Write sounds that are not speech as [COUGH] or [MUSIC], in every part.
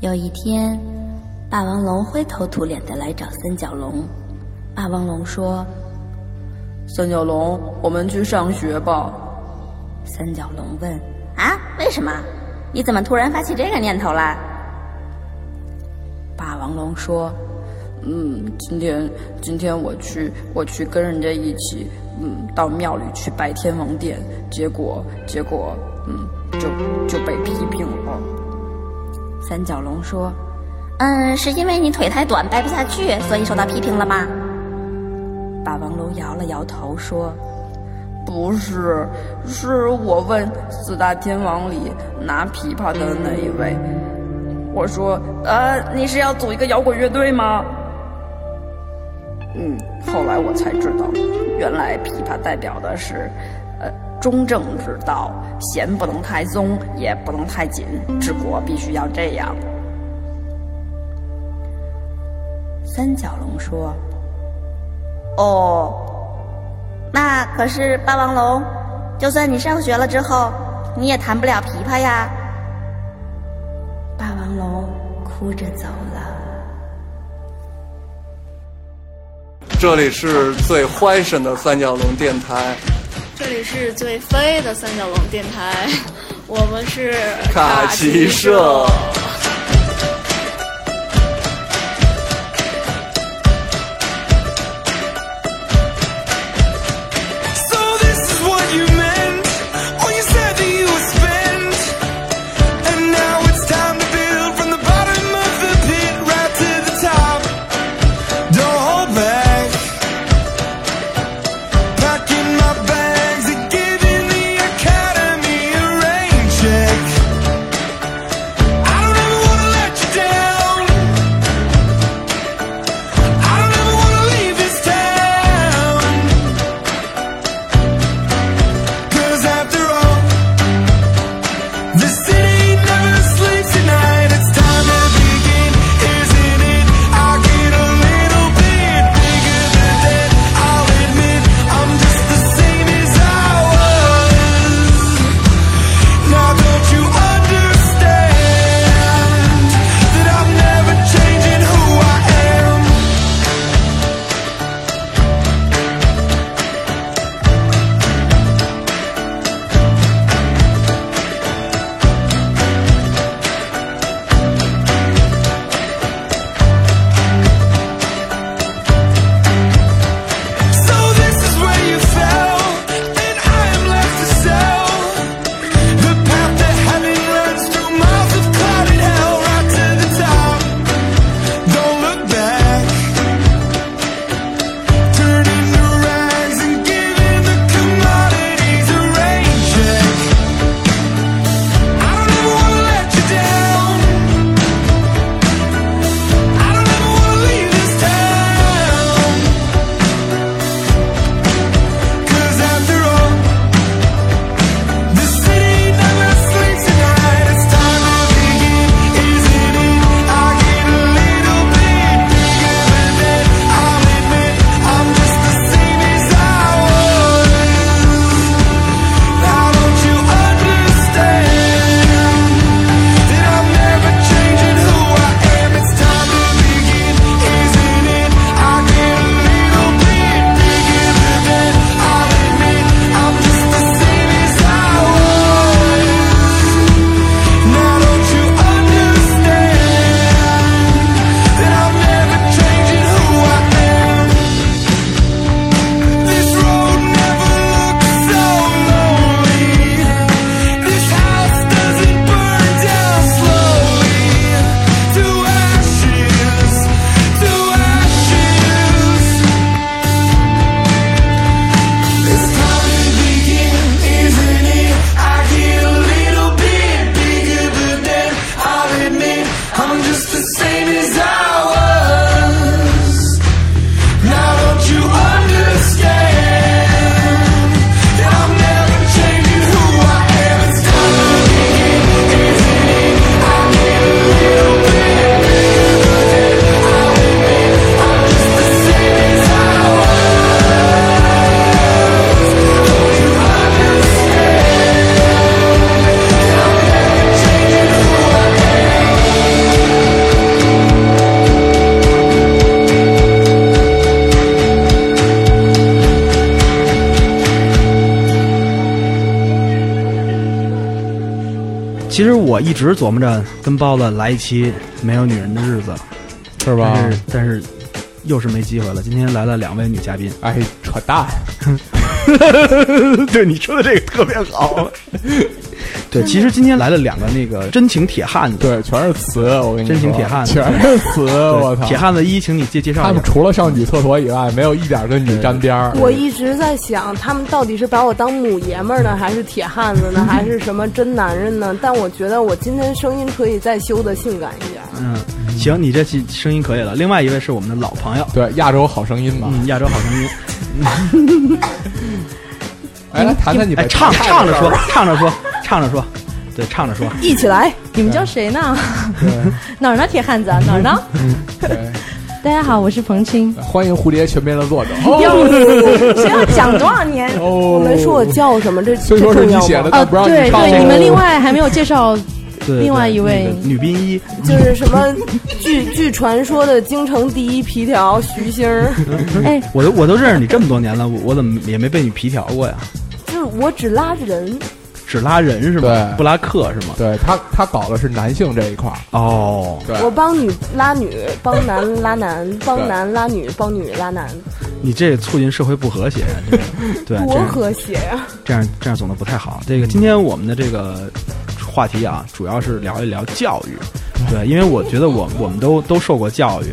有一天，霸王龙灰头土脸的来找三角龙。霸王龙说：“三角龙，我们去上学吧。”三角龙问：“啊，为什么？你怎么突然发起这个念头了？”霸王龙说：“嗯，今天今天我去我去跟人家一起，嗯，到庙里去拜天王殿，结果结果，嗯，就就被批评了。”三角龙说：“嗯，是因为你腿太短，掰不下去，所以受到批评了吗？”霸王龙摇了摇头说：“不是，是我问四大天王里拿琵琶的那一位，我说，呃，你是要组一个摇滚乐队吗？嗯，后来我才知道，原来琵琶代表的是，”中正之道，弦不能太松，也不能太紧，治国必须要这样。三角龙说：“哦，那可是霸王龙，就算你上学了之后，你也弹不了琵琶呀。”霸王龙哭着走了。这里是最欢声的三角龙电台。这里是最飞的三角龙电台，我们是卡奇社。其实我一直琢磨着跟包子来一期没有女人的日子，是吧？但是但是又是没机会了。今天来了两位女嘉宾，[LAUGHS] 哎，扯淡！[LAUGHS] 对你说的这个特别好。对，其实今天来了两个那个真情铁汉子，对，全是词，我跟你说，真情铁汉子全是词，我操！铁汉子一，请你介介绍。他们除了上女厕所以外，没有一点跟女沾边儿。我一直在想，他们到底是把我当母爷们儿呢，还是铁汉子呢，还是什么真男人呢？但我觉得我今天声音可以再修的性感一点。嗯，行，你这期声音可以了。另外一位是我们的老朋友，对，亚洲好声音嘛，嗯，亚洲好声音。[LAUGHS] 哎，来谈谈你哎，唱唱着说，唱着说，唱着说，对，唱着说。一起来，你们叫谁呢？哪儿呢，铁汉子？哪儿呢？[LAUGHS] 大家好，我是彭青。欢迎蝴蝶全面的作者。哟，谁要讲多少年？哦，我没说我叫什么，这虽说是你写的，哦，但不让对唱。对，你们另外还没有介绍另外一位女兵一，就是什么据据传说的京城第一皮条徐星儿，[LAUGHS] 哎，我都我都认识你这么多年了，我我怎么也没被你皮条过呀？就是我只拉人，只拉人是吧？对不拉客是吗？对他，他搞的是男性这一块儿。哦，对，我帮女拉女，帮男拉男，帮男拉女，帮女拉男，你这促进社会不和谐呀、这个 [LAUGHS] 对，这多样和谐呀！这样这样总的不太好。这个今天我们的这个话题啊，主要是聊一聊教育。对，因为我觉得我我们都都受过教育。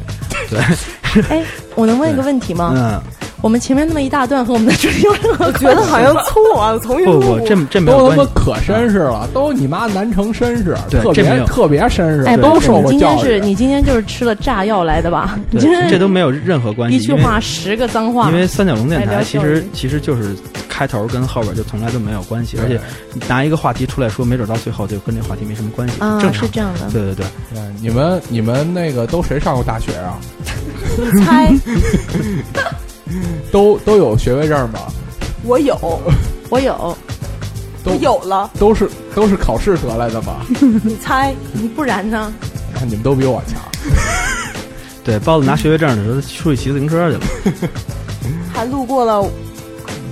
对，[LAUGHS] 哎，我能问一个问题吗？嗯，我们前面那么一大段和我们的主题有任何我觉得好像错了，重新不录不，这这没有都他妈。可绅士了，都你妈南城绅士，特对这没有别特别绅士，哎，都包括你受过教育。今天是你今天就是吃了炸药来的吧？你今，天这都没有任何关系。一句话十个脏话，因为三角龙电来台其实其实就是开头跟后边就从来都没有关系，而且拿一个话题出来说，没准到最后就跟这话题没什么关系，啊正常是。这样的。对对对，对你们你们那个都谁上过大学啊？[LAUGHS] 你猜 [LAUGHS] 都都有学位证吗？我有，[LAUGHS] 我有，都我有了，都是都是考试得来的吧？[LAUGHS] 你猜你不然呢？看你们都比我强。对，包子拿学位证的时候出去骑自行车去了。还路过了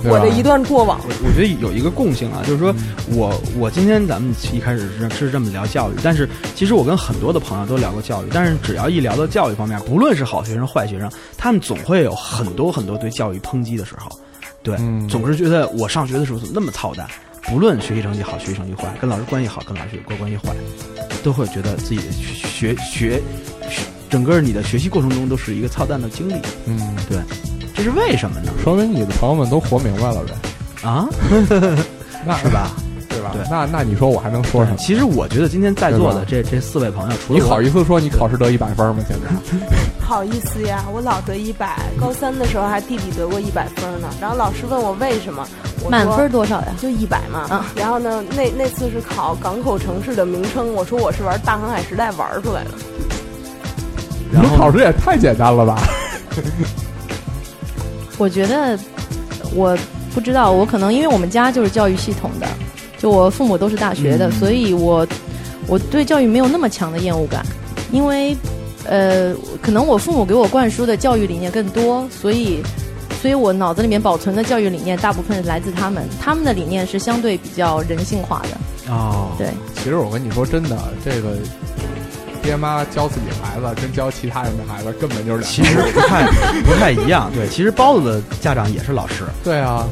我的一段过往。我觉得有一个共性啊，就是说我我今天咱们一开始是是这么聊教育，但是其实我跟很多的朋友都聊过教育，但是只要一聊到教育方面，不论是好学生坏学生，他们总会有很多很多对教育抨击的时候，对，嗯。总是觉得我上学的时候怎么那么操蛋，不论学习成绩好，学习成绩坏，跟老师关系好，跟老师关关系坏，都会觉得自己的学学学整个你的学习过程中都是一个操蛋的经历，嗯，对，这是为什么呢？说明你的朋友们都活明白了呗，啊，[LAUGHS] 那是吧？对吧？对那那你说我还能说什么？其实我觉得今天在座的这这四位朋友，除了你好意思说你考试得一百分吗？现在 [LAUGHS] 好意思呀，我老得一百，高三的时候还弟弟得过一百分呢。然后老师问我为什么，满分多少呀？就一百嘛。啊然后呢，那那次是考港口城市的名称，我说我是玩大航海时代玩出来的。你们考试也太简单了吧？我觉得我不知道，我可能因为我们家就是教育系统的，就我父母都是大学的，嗯所以我我对教育没有那么强的厌恶感，因为呃，可能我父母给我灌输的教育理念更多，所以。所以我脑子里面保存的教育理念，大部分是来自他们，他们的理念是相对比较人性化的。哦，对，其实我跟你说真的，这个爹妈教自己孩子跟教其他人的孩子根本就是两其实不太不太一样。对，其实包子的家长也是老师，对啊，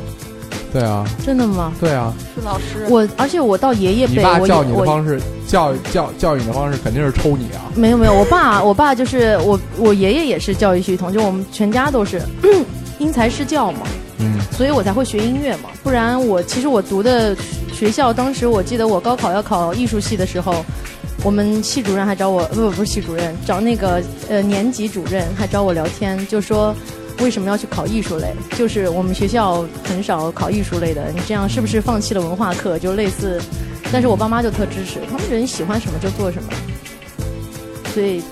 对啊，真的吗？对啊。是老师，我而且我到爷爷辈，我你爸教你的我方式，教育教教育你的方式肯定是抽你啊。没有没有，我爸我爸就是我我爷爷也是教育系统，就我们全家都是因材施教嘛，嗯，所以我才会学音乐嘛。不然我其实我读的学校，当时我记得我高考要考艺术系的时候，我们系主任还找我，不不不是系主任，找那个呃年级主任还找我聊天，就说。为什么要去考艺术类？就是我们学校很少考艺术类的，你这样是不是放弃了文化课？就类似，但是我爸妈就特支持，他们人喜欢什么就做什么。所以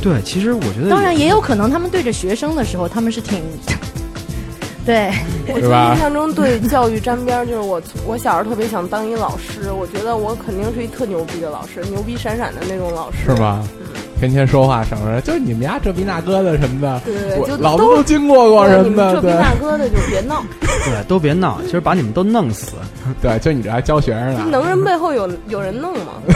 对，其实我觉得当然也有可能，他们对着学生的时候，他们是挺，对，[LAUGHS] 我就印象中对教育沾边儿，就是我我小时候特别想当一老师，我觉得我肯定是一特牛逼的老师，牛逼闪闪的那种老师。是吧？天天说话省着，就是你们家这逼那哥的什么的，对，我就都老子都经过过什么的，这逼对那哥的就别闹，[LAUGHS] 对，都别闹，其实把你们都弄死。对，就你这还教学生呢，能人背后有有人弄吗？[LAUGHS]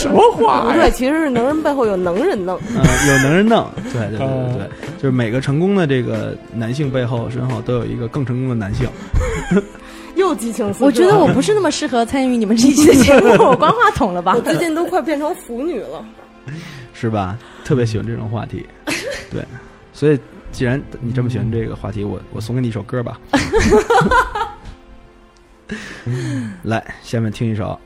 什么话呀？对，其实是能人背后有能人弄。嗯，有能人弄，对对对对对，就是每个成功的这个男性背后身后都有一个更成功的男性。[LAUGHS] 又激情四射。我觉得我不是那么适合参与你们这一期的节目，我关话筒了吧我？最近都快变成腐女了。[LAUGHS] 是吧？特别喜欢这种话题，对，所以既然你这么喜欢这个话题，我我送给你一首歌吧。[LAUGHS] 来，下面听一首。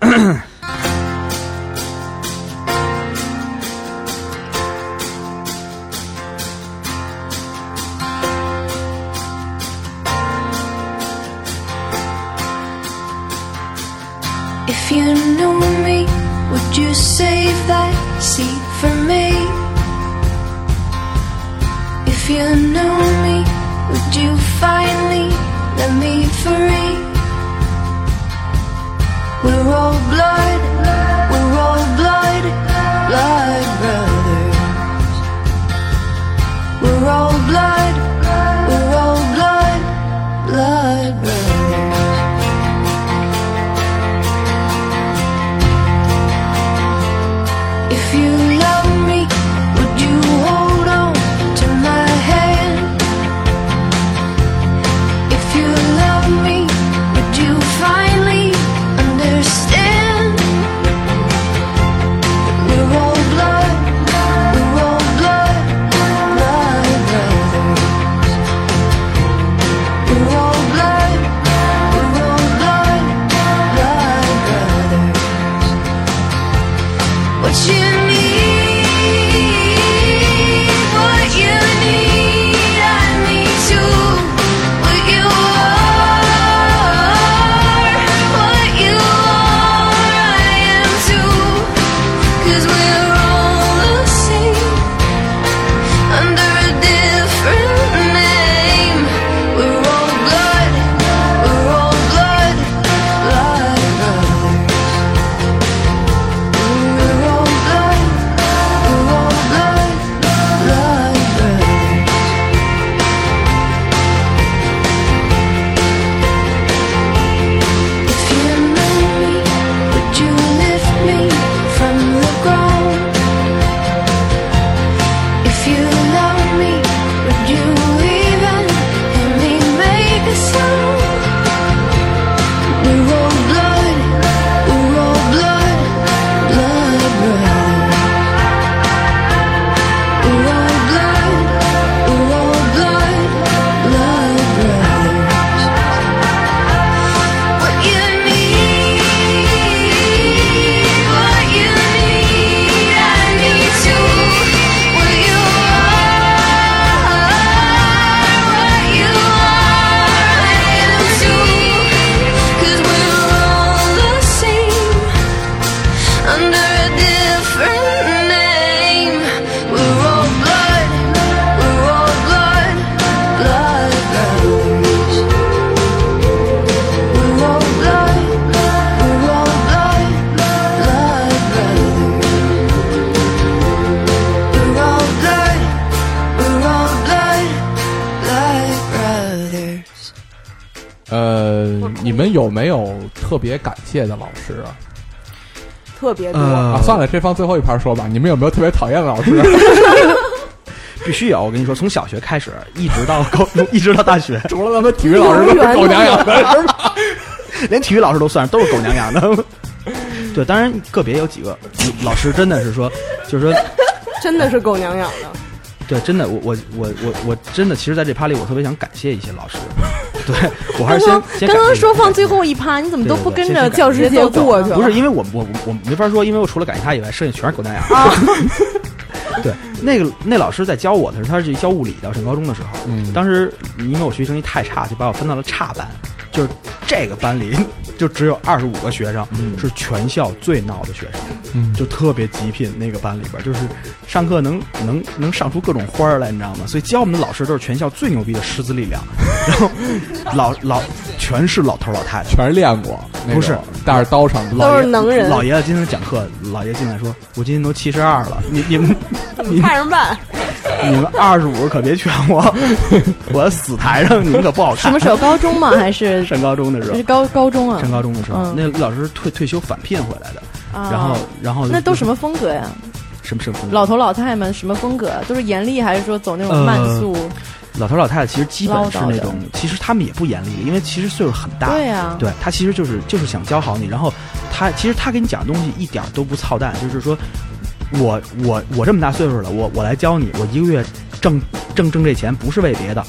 谢的老师啊？特别多。呃啊，算了，这放最后一盘说吧。你们有没有特别讨厌的老师？[LAUGHS] 必须有，我跟你说，从小学开始，一直到高中，一直到大学，[LAUGHS] 除了他们体育老师都是狗娘养的，是吧？连体育老师都算，都是狗娘养的。[LAUGHS] 对，当然个别有几个老师真的是说，就是说，真的是狗娘养的。对，真的，我我我我我真的，其实在这趴里，我特别想感谢一些老师。[LAUGHS] 对我还是先先刚刚说放最后一趴，你怎么都不跟着教师节过去？不是因为我我我没法说，因为我除了感谢他以外，剩下全是狗蛋牙。啊对，那个那老师在教我的时候，他是教物理的，上高中的时候，嗯当时因为我学习成绩太差，就把我分到了差班，就是这个班里就只有二十五个学生，是全校最闹的学生，嗯就特别极品。那个班里边就是上课能能能上出各种花儿来，你知道吗？所以教我们的老师都是全校最牛逼的师资力量，[LAUGHS] 然后老老全是老头老太太。全是练过，不是带着刀上的。老爷都是能人老爷子今天讲课，老爷进来说：“我今年都七十二了，你你们你看着办。[LAUGHS] 你们二十五可别劝我，我死台上你们可不好看。”什么时候？高中吗？还是 [LAUGHS] 上高中的时候是，高高中啊？上高中的时候，嗯那老师退退休返聘回来的，啊然后然后那都什么风格呀？什么什么风格老头老太们什么风格？都是严厉还是说走那种慢速？老头老太太其实基本是唠叨的那种，其实他们也不严厉，因为其实岁数很大。对呀对他其实就是就是想教好你，然后他其实他给你讲的东西一点都不操蛋，就是说我我我这么大岁数了，我我来教你，我一个月挣挣挣这钱不是为别的，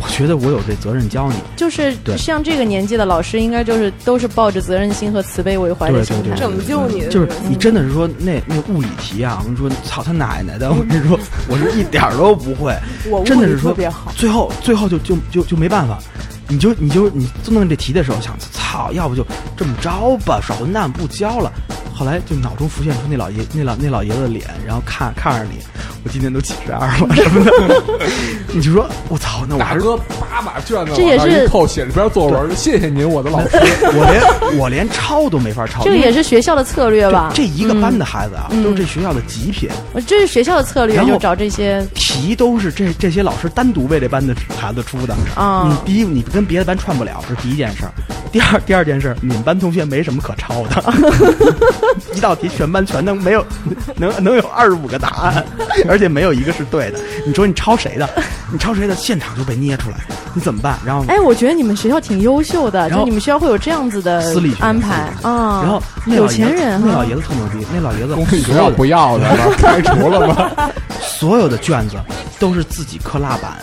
我觉得我有这责任教你。就是像这个年纪的老师，应该就是都是抱着责任心和慈悲为怀的心态对对对。拯救你就是你真的是说那那物理题啊，我跟你说，操他奶奶的！我跟你说，[LAUGHS] 我是一点儿都不会，我真的是说特别好，最后最后就就就就没办法，你就你就你做弄这题的时候想，操，要不就这么着吧，耍混蛋不教了。后来就脑中浮现出那老爷那老那老爷子的脸，然后看看着你，我今年都七十二了 [LAUGHS] 什么的，你就说我操，那我大哥叭把卷子这也是一扣，写这篇作文，谢谢您，我的老师。[LAUGHS] 我连我连抄都没法抄，这个也是学校的策略吧？这一个班的孩子啊，嗯都是这学校的极品，这是学校的策略，然后就找这些题都是这这些老师单独为这班的孩子出的。啊你第一，你跟别的班串不了，这是第一件事儿。第二，第二件事儿，你们班同学没什么可抄的，[LAUGHS] [LAUGHS] 一道题全班全能没有，能能有二十五个答案，而且没有一个是对的。你说你抄谁的？你抄谁的？现场就被捏出来，你怎么办？然后，哎，我觉得你们学校挺优秀的，然后就你们学校会有这样子的私立安排啊。然后那有钱人哈那老爷子特牛逼，那老爷子公立学所有的校不要的了，开除了吗？[LAUGHS] 所有的卷子都是自己刻蜡板，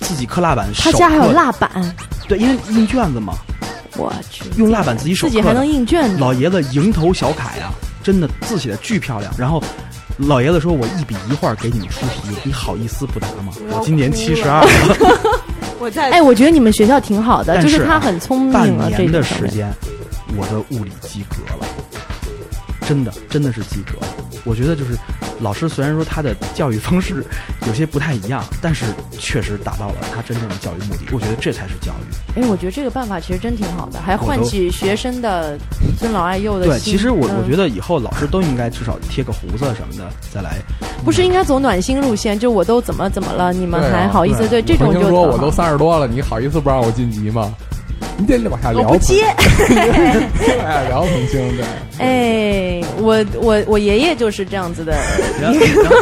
自己刻蜡板，他家还有蜡板，对，因为印卷子嘛，我去，用蜡板自己手刻，自己还能印卷子。老爷子蝇头小楷啊，真的字写的巨漂亮。然后老爷子说：“我一笔一画给你们出题，你好意思不答吗？我今年七十二了，[LAUGHS] 我在哎，我觉得你们学校挺好的，但就是啊他很聪明半啊，这年的。时间，我的物理及格了，真的真的是及格了。我觉得就是老师虽然说他的教育方式有些不太一样，但是确实达到了他真正的教育目的。我觉得这才是教育。哎，我觉得这个办法其实真挺好的，还唤都起学生的尊老爱幼的对，其实我、嗯我觉得以后老师都应该至少贴个胡子什么的，再来。不是应该走暖心路线，就我都怎么怎么了，你们还好意思？对这种就说我都三十多了，你好意思不让我晋级吗？你得往下聊。我不接。[LAUGHS] 哎，聊曾经对。哎，我我我爷爷就是这样子的。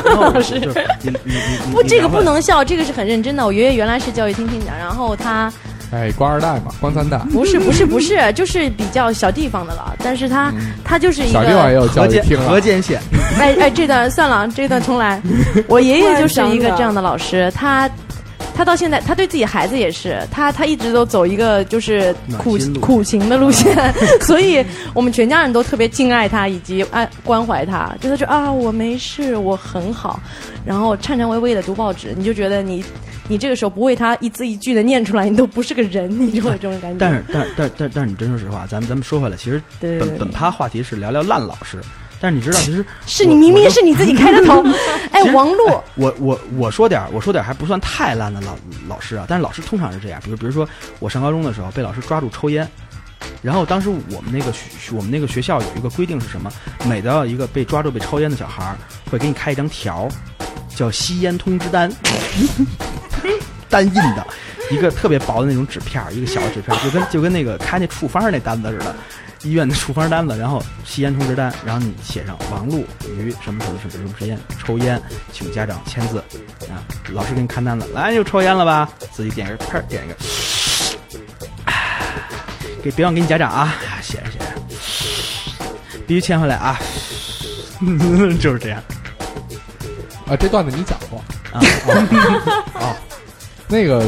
老师你你你你不，这个不能笑，这个是很认真的。我爷爷原来是教育厅厅长，然后他哎，官二代嘛，官三代。不是不是不是，就是比较小地方的了。但是他、他就是一小地方也个，有教河间育厅啊河。间县，哎哎，这段算了，这段重来。[LAUGHS] 我爷爷就是一个这样的老师，他。他到现在，他对自己孩子也是，他他一直都走一个就是苦苦情的路线，[LAUGHS] [LAUGHS] 所以我们全家人都特别敬爱他，以及爱关怀他。就他说啊，我没事，我很好，然后颤颤巍巍的读报纸，你就觉得你你这个时候不为他一字一句的念出来，你都不是个人，你就会有这种感觉。但是但但但但是你真说实话，咱们咱们说回来，其实对本本趴话题是聊聊烂老师，但是你知道，其实是你明明是你自己开的头，[LAUGHS] 哎王璐，我我我说点儿我说点儿还不算太烂的老老师啊，但是老师通常是这样，比如比如说我上高中的时候被老师抓住抽烟，然后当时我们那个学我们那个学校有一个规定是什么？每到一个被抓住被抽烟的小孩儿，会给你开一张条，叫吸烟通知单，[LAUGHS] [LAUGHS] 单印的，一个特别薄的那种纸片儿，一个小的纸片儿，就跟就跟那个开那处方儿那单子似的。医院的处方单子，然后吸烟通知单，然后你写上王璐于什么什么什么什么时间抽烟，请家长签字啊。老师给你看单子，来又抽烟了吧？自己点一个，啪点一个，唉给别忘给你家长啊，写着写着，必须签回来啊，[LAUGHS] 就是这样啊，这段子你讲过啊。啊？[LAUGHS] 那个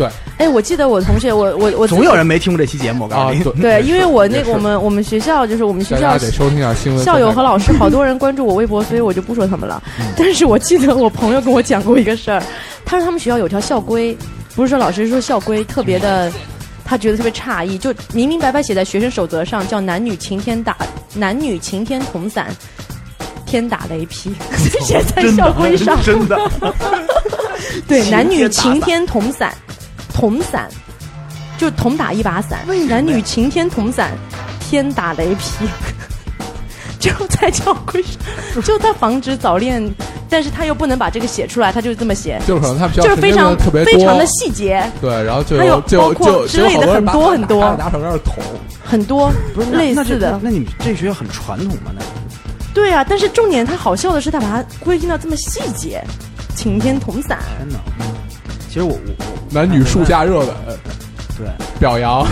对哎，我记得我同学，我我我总有人没听过这期节目，我告啊诉你。对对，因为我那个我们我们学校就是我们学校得收听下新闻。校友和老师好多人关注我微博，所以我就不说他们了。[LAUGHS] 但是我记得我朋友跟我讲过一个事儿，他说他们学校有条校规，不是说老师说校规特别的，他觉得特别诧异，就明明白白写在学生守则上，叫男女晴天打男女晴天同伞。天打雷劈，[LAUGHS] 写在校规上。真的，[LAUGHS] 对，男女晴天同伞，同伞，就同打一把伞，男女晴天同伞，天打雷劈。[LAUGHS] 就在教规上，[LAUGHS] 就他防止早恋，但是他又不能把这个写出来，他就这么写，就是可能他们学校就是非常特别非常的细节，对，然后就还有包括之类的很多很多拿手在那儿捅，很多不是类似的。那你们这学校很传统吗？那对啊，但是重点他好笑的是，他把它规定到这么细节，晴天同伞。天哪！其实我我我男女树下热吻，对表扬，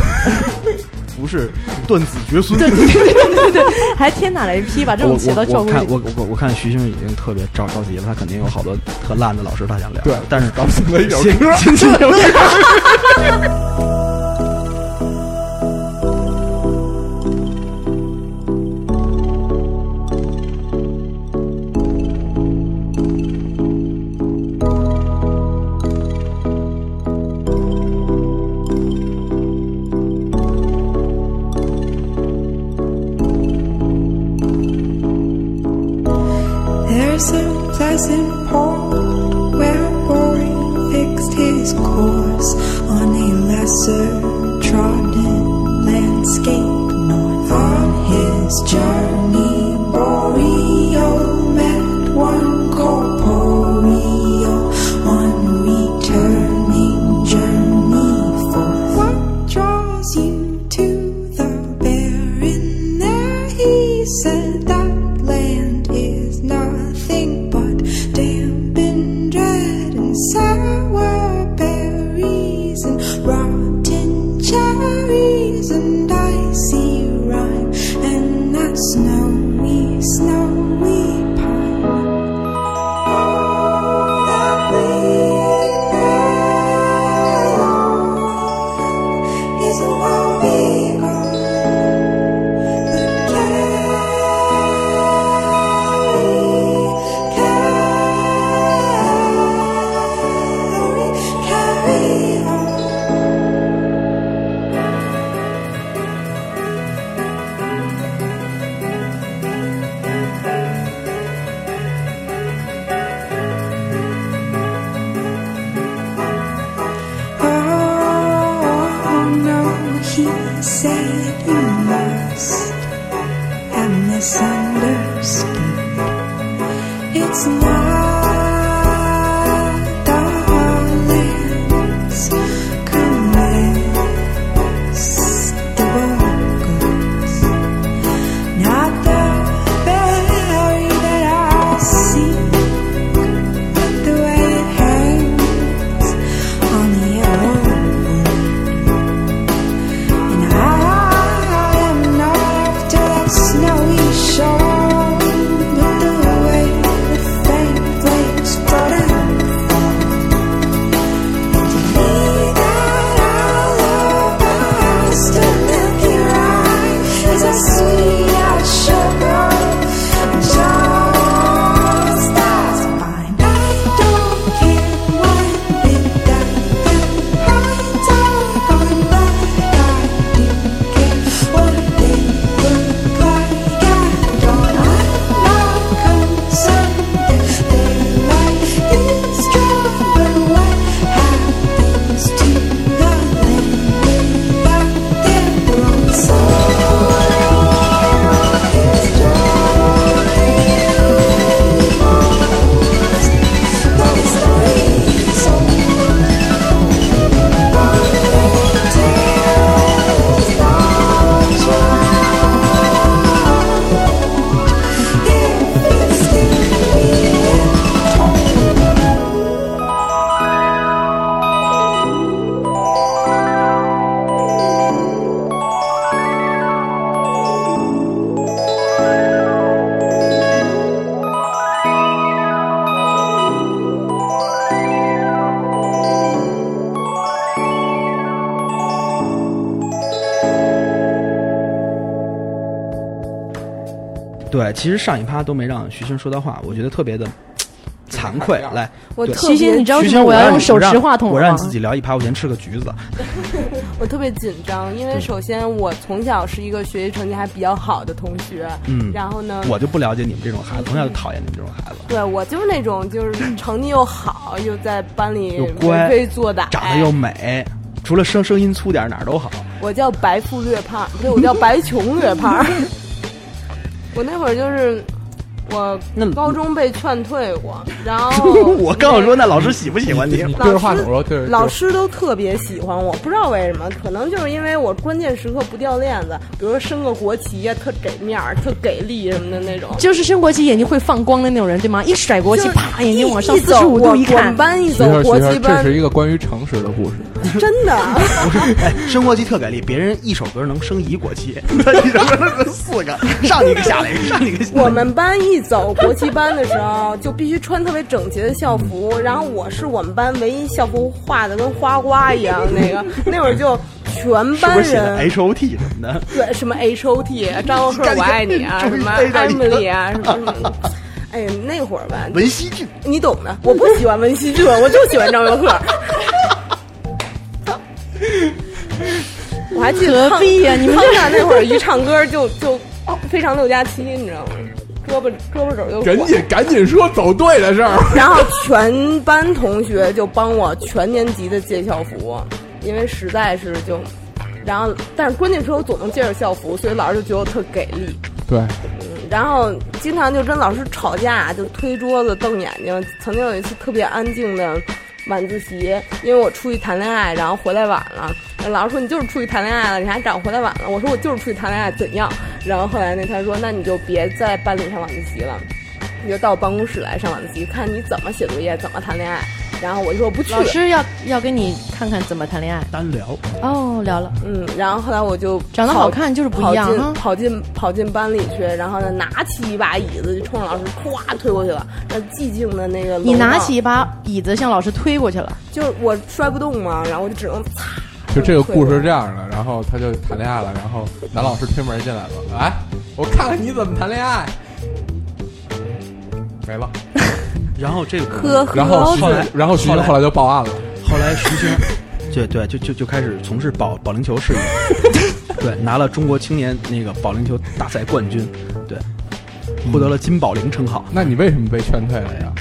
[LAUGHS] 不是断子绝孙。对对对对对对，还天打雷劈，把这种写到教我我看规里。我我我看徐星已经特别着着急了，他肯定有好多特烂的老师他想聊。对但是刚送了一首先歌先听首歌。对，其实上一趴都没让徐星说到话，我觉得特别的惭愧。来，对我特西西，别你知道徐星，什么我要用手持话筒我让你自？己聊一趴，我先吃个橘子。[LAUGHS] 我特别紧张，因为首先我从小是一个学习成绩还比较好的同学，嗯然后呢，我就不了解你们这种孩子，从小就讨厌你们这种孩子，对我就是那种就是成绩又好，又在班里又乖为非作歹，长得又美，除了声声音粗点哪儿都好。我叫白富略胖，不对，我叫白穷略胖。[LAUGHS] 我那会儿就是我高中被劝退过，然后 [LAUGHS] 我刚要说，那老师喜不喜欢你？你对着话筒说，对着老师都特别喜欢我，不知道为什么，可能就是因为我关键时刻不掉链子，比如说升个国旗呀，特给面儿、特给力什么的那种。就是升国旗眼睛会放光的那种人，对吗？一甩国旗，啪，眼睛往上一走四十五度我我们一看，班一走国旗班这是，一个关于诚实的故事。真的。不是，哎，升国旗特给力，别人一首歌能升一国旗，他一首歌能升四个，上一个下来一个，上一个下来一个。我们班一走国旗班的时候，就必须穿特别整洁的校服，然后我是我们班唯一校服画的跟花瓜一样那个，那会儿就全班人 H O T 什么的？对什么 H O T 张赫我爱你啊，什么 Emily 啊，什么什么。哎呀，那会儿吧，文熙俊，你懂的。我不喜欢文熙俊，我就喜欢张佑赫。我还记得何必呀 [LAUGHS] 你们康纳那会儿一唱歌就就非常六加七，你知道吗？胳膊胳膊肘就赶紧赶紧说走对的事儿。然后全班同学就帮我全年级的借校服，因为实在是就，然后但是关键时候总能借着校服，所以老师就觉得我特给力。对，然后经常就跟老师吵架，就推桌子、瞪眼睛。曾经有一次特别安静的晚自习，因为我出去谈恋爱，然后回来晚了。老师说你就是出去谈恋爱了，你还找回来晚了。我说我就是出去谈恋爱，怎样？然后后来那他说那你就别在班里上晚自习了，你就到办公室来上晚自习，看你怎么写作业，怎么谈恋爱。然后我就说我不去。老师要要跟你看看怎么谈恋爱。单聊。哦，聊了。嗯，然后后来我就长得好看就是不一样哈跑进跑进跑进班里去，然后呢拿起一把椅子就冲着老师咵推过去了。那寂静的那个，你拿起一把椅子向老师推过去了，就是我摔不动嘛，然后我就只能擦。就这个故事是这样的，然后他就谈恋爱了，然后男老师推门进来了，来，我看看你怎么谈恋爱。没了，[LAUGHS] 然后这个，呵呵然后徐后来，然后徐星后来就报案了。后来徐星，对对，就就就开始从事保保龄球事业，对，拿了中国青年那个保龄球大赛冠军，对，获得了金保龄称号。那你为什么被劝退了呀？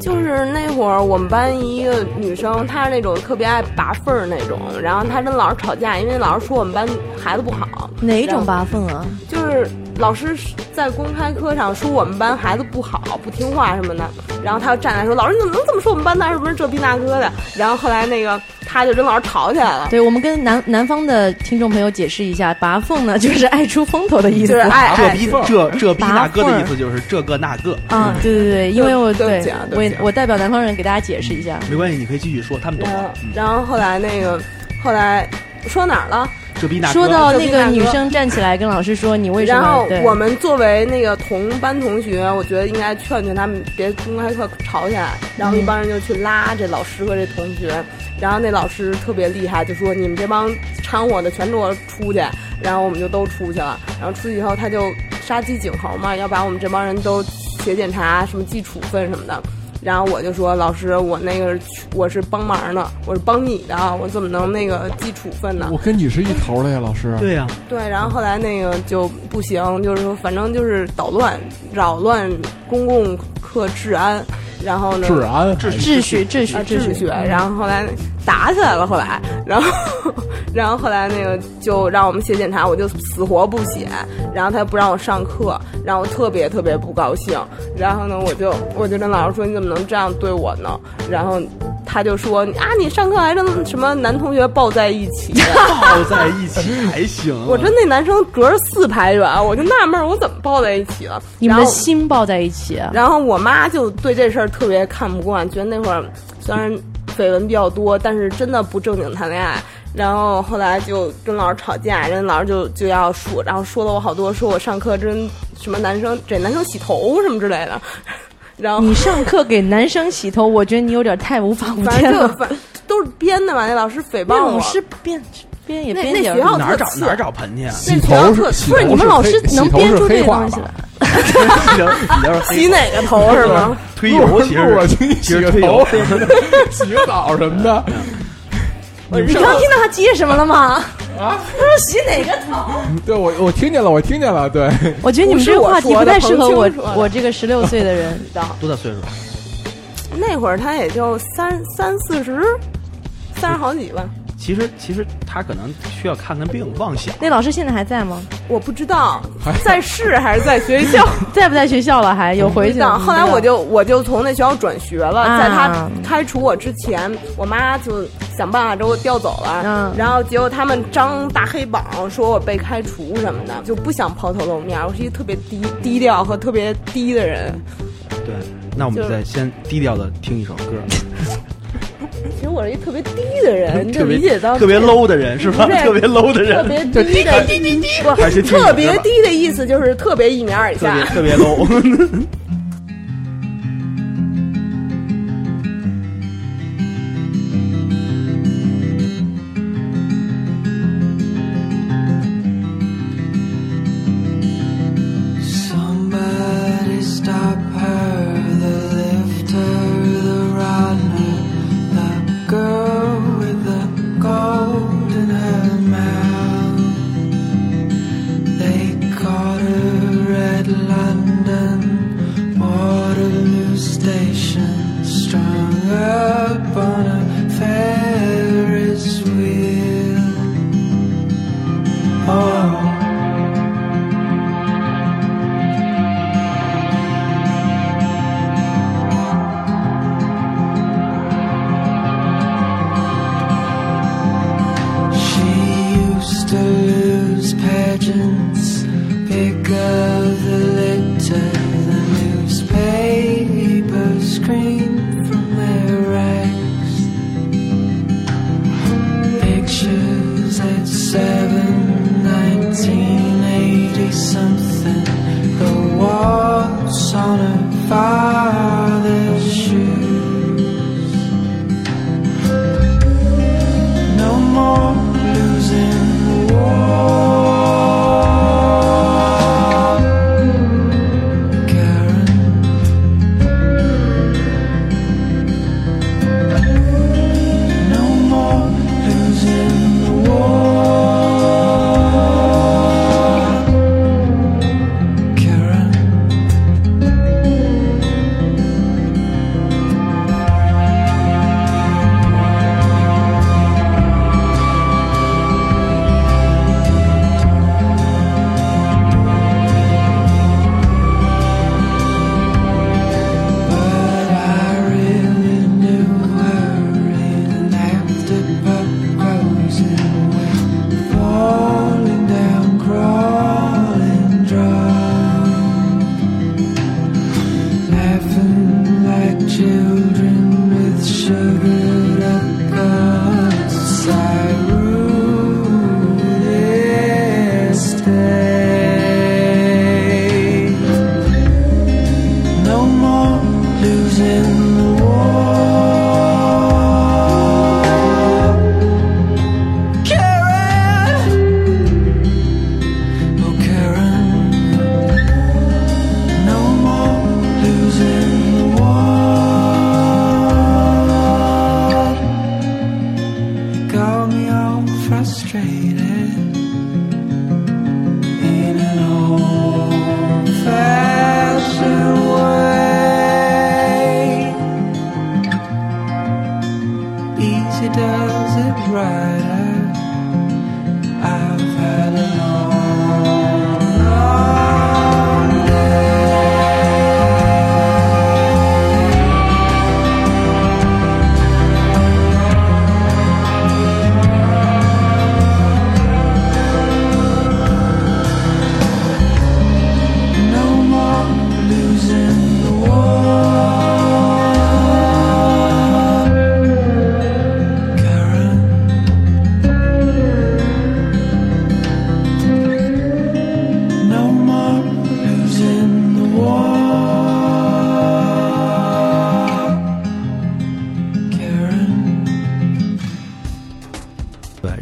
就是那会儿我们班一个女生，她是那种特别爱拔份儿那种，然后她跟老师吵架，因为老师说我们班孩子不好。哪种拔粪啊？就是老师在公开课上说我们班孩子不好，不听话什么的，然后他就站起来说：“老师你怎么能这么说我们班的？什么这逼那哥的？”然后后来那个他就跟老师吵起来了。对，我们跟南南方的听众朋友解释一下，拔缝呢就是爱出风头的意思，就是爱爱这逼这这逼那哥的意思就是这个那个，啊，对对对，因为我对我我代表南方人给大家解释一下，没关系，你可以继续说，他们懂然后后来那个后来说哪儿了？这逼那哥说到那个女生站起来跟老师说你为什么然后我们作为那个同班同学，我觉得应该劝劝他们别公开课吵起来。然后一帮人就去拉这老师和这同学，然后那老师特别厉害，就说你们这帮掺和的全给我出去。然后我们就都出去了。然后出去以后，他就杀鸡儆猴嘛，要把我们这帮人都写检查，什么记处分什么的。然后我就说老师，我那个我是帮忙的，我是帮你的，我怎么能那个记处分呢？我跟你是一头的呀，老师。对呀、对，然后后来那个就不行，就是说反正就是捣乱、扰乱公共课治安，然后呢，治安秩序秩序啊秩序秩序，然后后来打起来了，后来，然后 [LAUGHS] 然后后来那个就让我们写检查，我就死活不写，然后他不让我上课，然后我特别特别不高兴，然后呢，我就我就跟老师说你怎么能这样对我呢？然后他就说啊，你上课还跟什么男同学抱在一起。抱在一起还行。我跟那男生隔着四排远，我就纳闷儿，我怎么抱在一起了？你们的心抱在一起，然后我妈就对这事儿特别看不惯，觉得那会儿虽然绯闻比较多，但是真的不正经谈恋爱。然后后来就跟老师吵架，人家老师就就要说，然后说了我好多，说我上课真什么男生给男生洗头什么之类的。然后你上课给男生洗头，我觉得你有点太无法无天了。正反都是编的嘛，那老师诽谤我那老。师编编也那编点儿那学校哪儿找哪儿找盆去啊？洗头是洗头不是你们老师能编出这东西来？[LAUGHS] 洗哪个头是吗？推油，其实我请你其洗个实推油头。什么的，[LAUGHS] 洗个澡什么的。你刚听到他接什么了吗？啊，[LAUGHS] 他说洗哪个头？[LAUGHS] 对我我听见了，我听见了。对，[LAUGHS] 我觉得你们这个话题不太适合我我这个十六岁的人。多大岁数？那会儿他也就三三四十，三十好几吧。其实其实他可能需要看看病，妄想。那老师现在还在吗？我不知道在市还是在学校。[LAUGHS] 在不在学校了？还有回去了？后来我就我就从那学校转学了，啊在他开除我之前，我妈就想办法给我调走了。嗯然后结果他们张大黑榜说我被开除什么的，就不想抛头露面。我是一个特别低低调和特别低的人。对，那我们就再先低调的听一首歌，其实我是一特别低的人，你 [LAUGHS] 就理解到特别 low 的人是吧？特别 low 的人，特别低的不特别低的意思就是特别一米二以下。特别 low。[LAUGHS] [LAUGHS]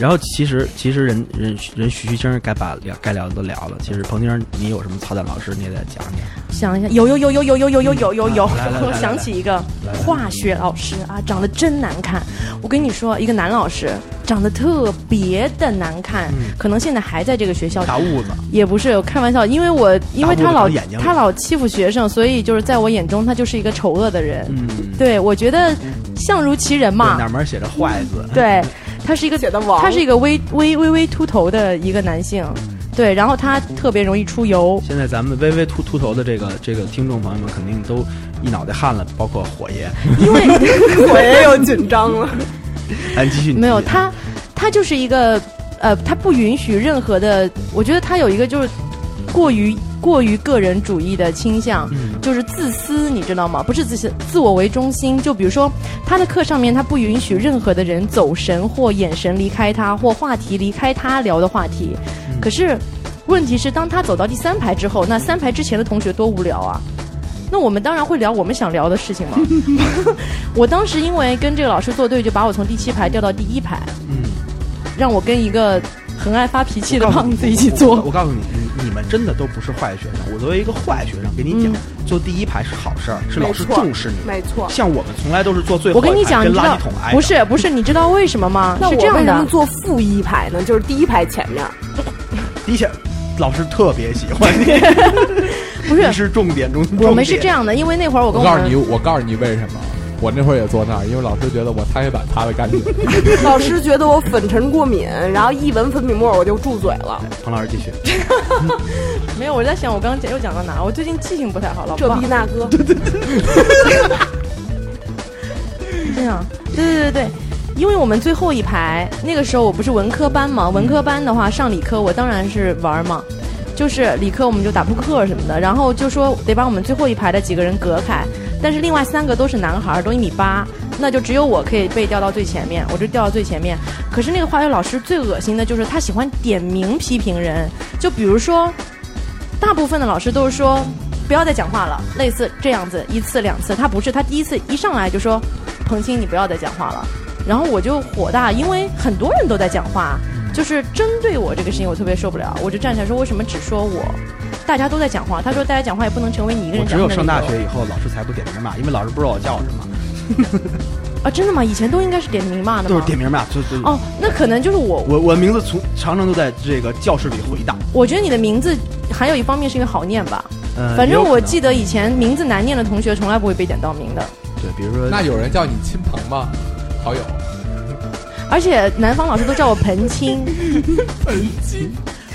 然后其实其实人人人徐徐晶该把聊该聊的都聊了。其实彭晶，你有什么操蛋老师，你也得讲讲。想一下，有有有有有有有有有有有，[LAUGHS] 我想起一个化学老师啊，长得真难看。我跟你说，一个男老师长得特别的难看，可能现在还在这个学校。大痦子，也不是，我开玩笑，因为我因为他老他老欺负学生，所以就是在我眼中他就是一个丑恶的人。嗯，对，我觉得相如其人嘛。哪门写着坏字？对 [LAUGHS] 他是一个写的王，他是一个微微微微秃头的一个男性，对，然后他特别容易出油。现在咱们微微秃秃头的这个这个听众朋友们肯定都一脑袋汗了，包括火爷。因为 [LAUGHS] 火爷又紧张了。[LAUGHS] 咱继续，没有他，他就是一个呃，他不允许任何的，我觉得他有一个就是过于过于个人主义的倾向，嗯就是自私，你知道吗？不是自私，自我为中心。就比如说他的课上面，他不允许任何的人走神或眼神离开他，或话题离开他聊的话题。嗯可是问题是，当他走到第三排之后，那三排之前的同学多无聊啊！那我们当然会聊我们想聊的事情嘛。[LAUGHS] 我当时因为跟这个老师作对，就把我从第七排调到第一排，嗯，让我跟一个很爱发脾气的胖子一起我坐。我告诉你，你你们真的都不是坏学生。我作为一个坏学生，给你讲，坐第一排是好事儿，是老师重视你。没错。像我们从来都是坐最后一排，我跟你讲，跟垃你知道圾桶挨着。不是不是，你知道为什么吗？那我是这样的，为什么坐负一排呢？就是第一排前面。第一下，老师特别喜欢你，不是 [LAUGHS] 你是重点中。我们是这样的，因为那会儿我跟们我告诉你，我告诉你为什么。我那会儿也坐那儿，因为老师觉得我擦黑板擦的干净。[LAUGHS] 老师觉得我粉尘过敏，然后一闻粉笔沫我就住嘴了。彭老师继续。[LAUGHS] 没有，我在想我刚刚讲又讲到哪？我最近记性不太好，老这逼那哥，[LAUGHS] 这样，对对对对，因为我们最后一排那个时候我不是文科班嘛，文科班的话上理科我当然是玩儿嘛，就是理科我们就打扑克什么的，然后就说得把我们最后一排的几个人隔开，但是另外三个都是男孩，都一米八，那就只有我可以被调到最前面，我就调到最前面。可是那个化学老师最恶心的就是他喜欢点名批评人，就比如说，大部分的老师都是说。不要再讲话了，类似这样子一次两次，他不是，他第一次一上来就说，彭青你不要再讲话了，然后我就火大，因为很多人都在讲话，就是针对我这个事情我特别受不了，我就站起来说为什么只说我，大家都在讲话，他说大家讲话也不能成为你一个我只有人讲话的理由上大学以后，老师才不点名骂，因为老师不知道我叫什么，[LAUGHS] 啊，真的吗？以前都应该是点名骂的吗？都是点名骂。就就哦，那可能就是我，我我名字从常常都在这个教室里回荡。我觉得你的名字还有一方面是因为好念吧。嗯，反正我记得以前名字难念的同学从来不会被点到名的，对，比如说那有人叫你亲朋吗？好友？而且南方老师都叫我彭青。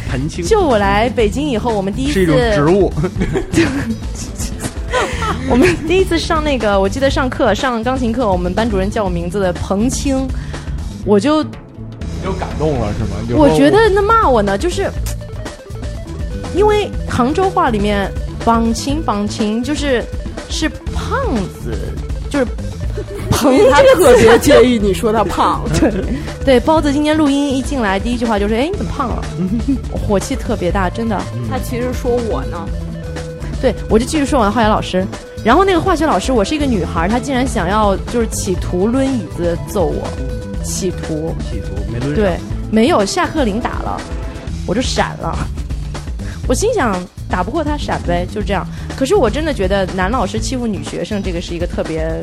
盆青就我来北京以后，我们第一次是一种植物，[LAUGHS] 我们第一次上那个，我记得上课上钢琴课，我们班主任叫我名字的彭青，我就你就感动了是吗？我觉得那骂我呢，就是因为杭州话里面“绑琴绑琴”就是是胖子，就是彭他特别字介意你说他胖。[LAUGHS] 对对，包子今天录音一进来，第一句话就是：“哎，你怎么胖了？”火气特别大，真的。他其实说我呢，对，我就继续说我的化学老师。然后那个化学老师，我是一个女孩，她竟然想要就是企图抡椅子揍我，企图。企图没抡对，没有下课铃打了，我就闪了。我心想打不过他闪呗，就是这样。可是我真的觉得男老师欺负女学生，这个是一个特别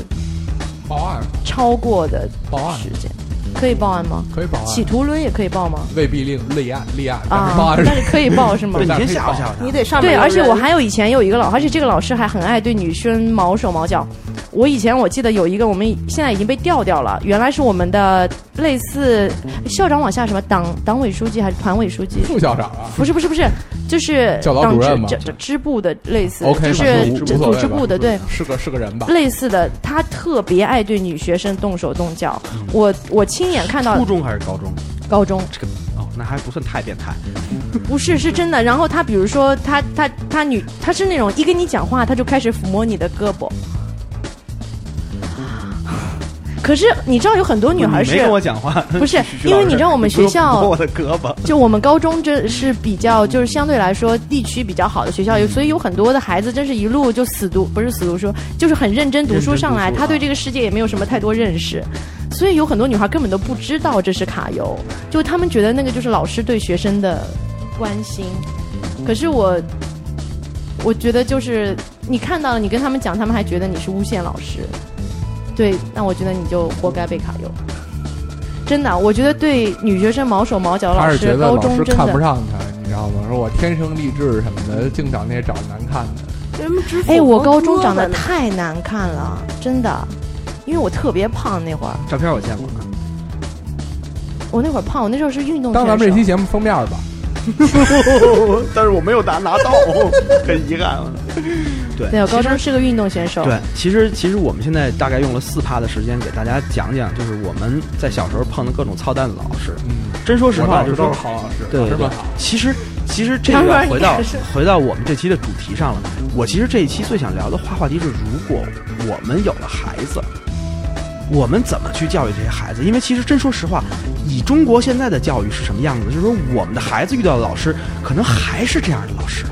报案，超过的报案时间。可以报案吗？可以报案，企图抡也可以报吗？未必令立案立案，是报案，但是可以报是吗？对，你先吓唬吓唬。你得上对，而且我还有以前有一个老，而且这个老师还很爱对女生毛手毛脚。我以前我记得有一个，我们现在已经被调掉了，原来是我们的类似校长往下什么党党委书记还是团委书记？副校长啊，不是不是不是，就是教导党主任嘛支部的类似就是组织部的，对，是个是个人吧？类似的，他特别爱对女学生动手动脚。我我亲眼看到初中还是高中？高中这个哦，那还不算太变态。不是是真的。然后他比如说他他他女他是那种一跟你讲话他就开始抚摸你的胳膊。可是你知道有很多女孩是没跟我讲话，[LAUGHS] 不是 [LAUGHS] 因为你知道我们学校 [LAUGHS] 我的胳膊，就我们高中这是比较就是相对来说地区比较好的学校，有所以有很多的孩子真是一路就死读，不是死读书，就是很认真读书上来，他对这个世界也没有什么太多认识，所以有很多女孩根本都不知道这是卡游，就他们觉得那个就是老师对学生的关心，可是我。我觉得就是你看到了，你跟他们讲，他们还觉得你是诬陷老师，对，那我觉得你就活该被卡油。真的，我觉得对女学生毛手毛脚，老师高老师看不中真的。上他，你知道吗？说我天生丽质什么的，净找那些长得难看的。哎，我高中长得太难看了，真的，因为我特别胖那会儿。照片我见过啊。我那会儿胖，我那时候是运动。当咱们这期节目封面吧。[LAUGHS] 但是我没有拿拿到，[LAUGHS] 很遗憾了。对，对，我高中是个运动选手。对，其实其实我们现在大概用了四趴的时间给大家讲讲，就是我们在小时候碰的各种操蛋的老师。嗯，真说实话，就是都是好老师，对。其实其实这个回到回到我们这期的主题上了。我其实这一期最想聊的话话题是，如果我们有了孩子，我们怎么去教育这些孩子？因为其实真说实话，以中国现在的教育是什么样子，就是说我们的孩子遇到的老师，可能还是这样的老师。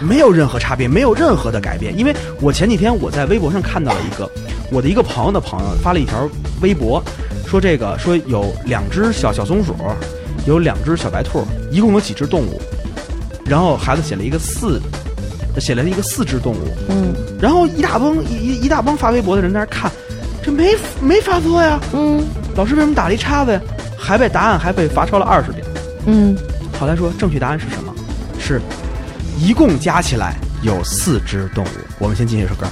没有任何差别，没有任何的改变。因为我前几天我在微博上看到了一个我的一个朋友的朋友发了一条微博，说这个说有两只小小松鼠，有两只小白兔，一共有几只动物？然后孩子写了一个四，写了一个四只动物。嗯然后一大帮一一大帮发微博的人在那看，这没没发错呀。嗯老师为什么打了一叉子呀？还被答案还被罚抄了二十遍。嗯，好来说正确答案是什么？是一共加起来有四只动物。我们先进一首歌。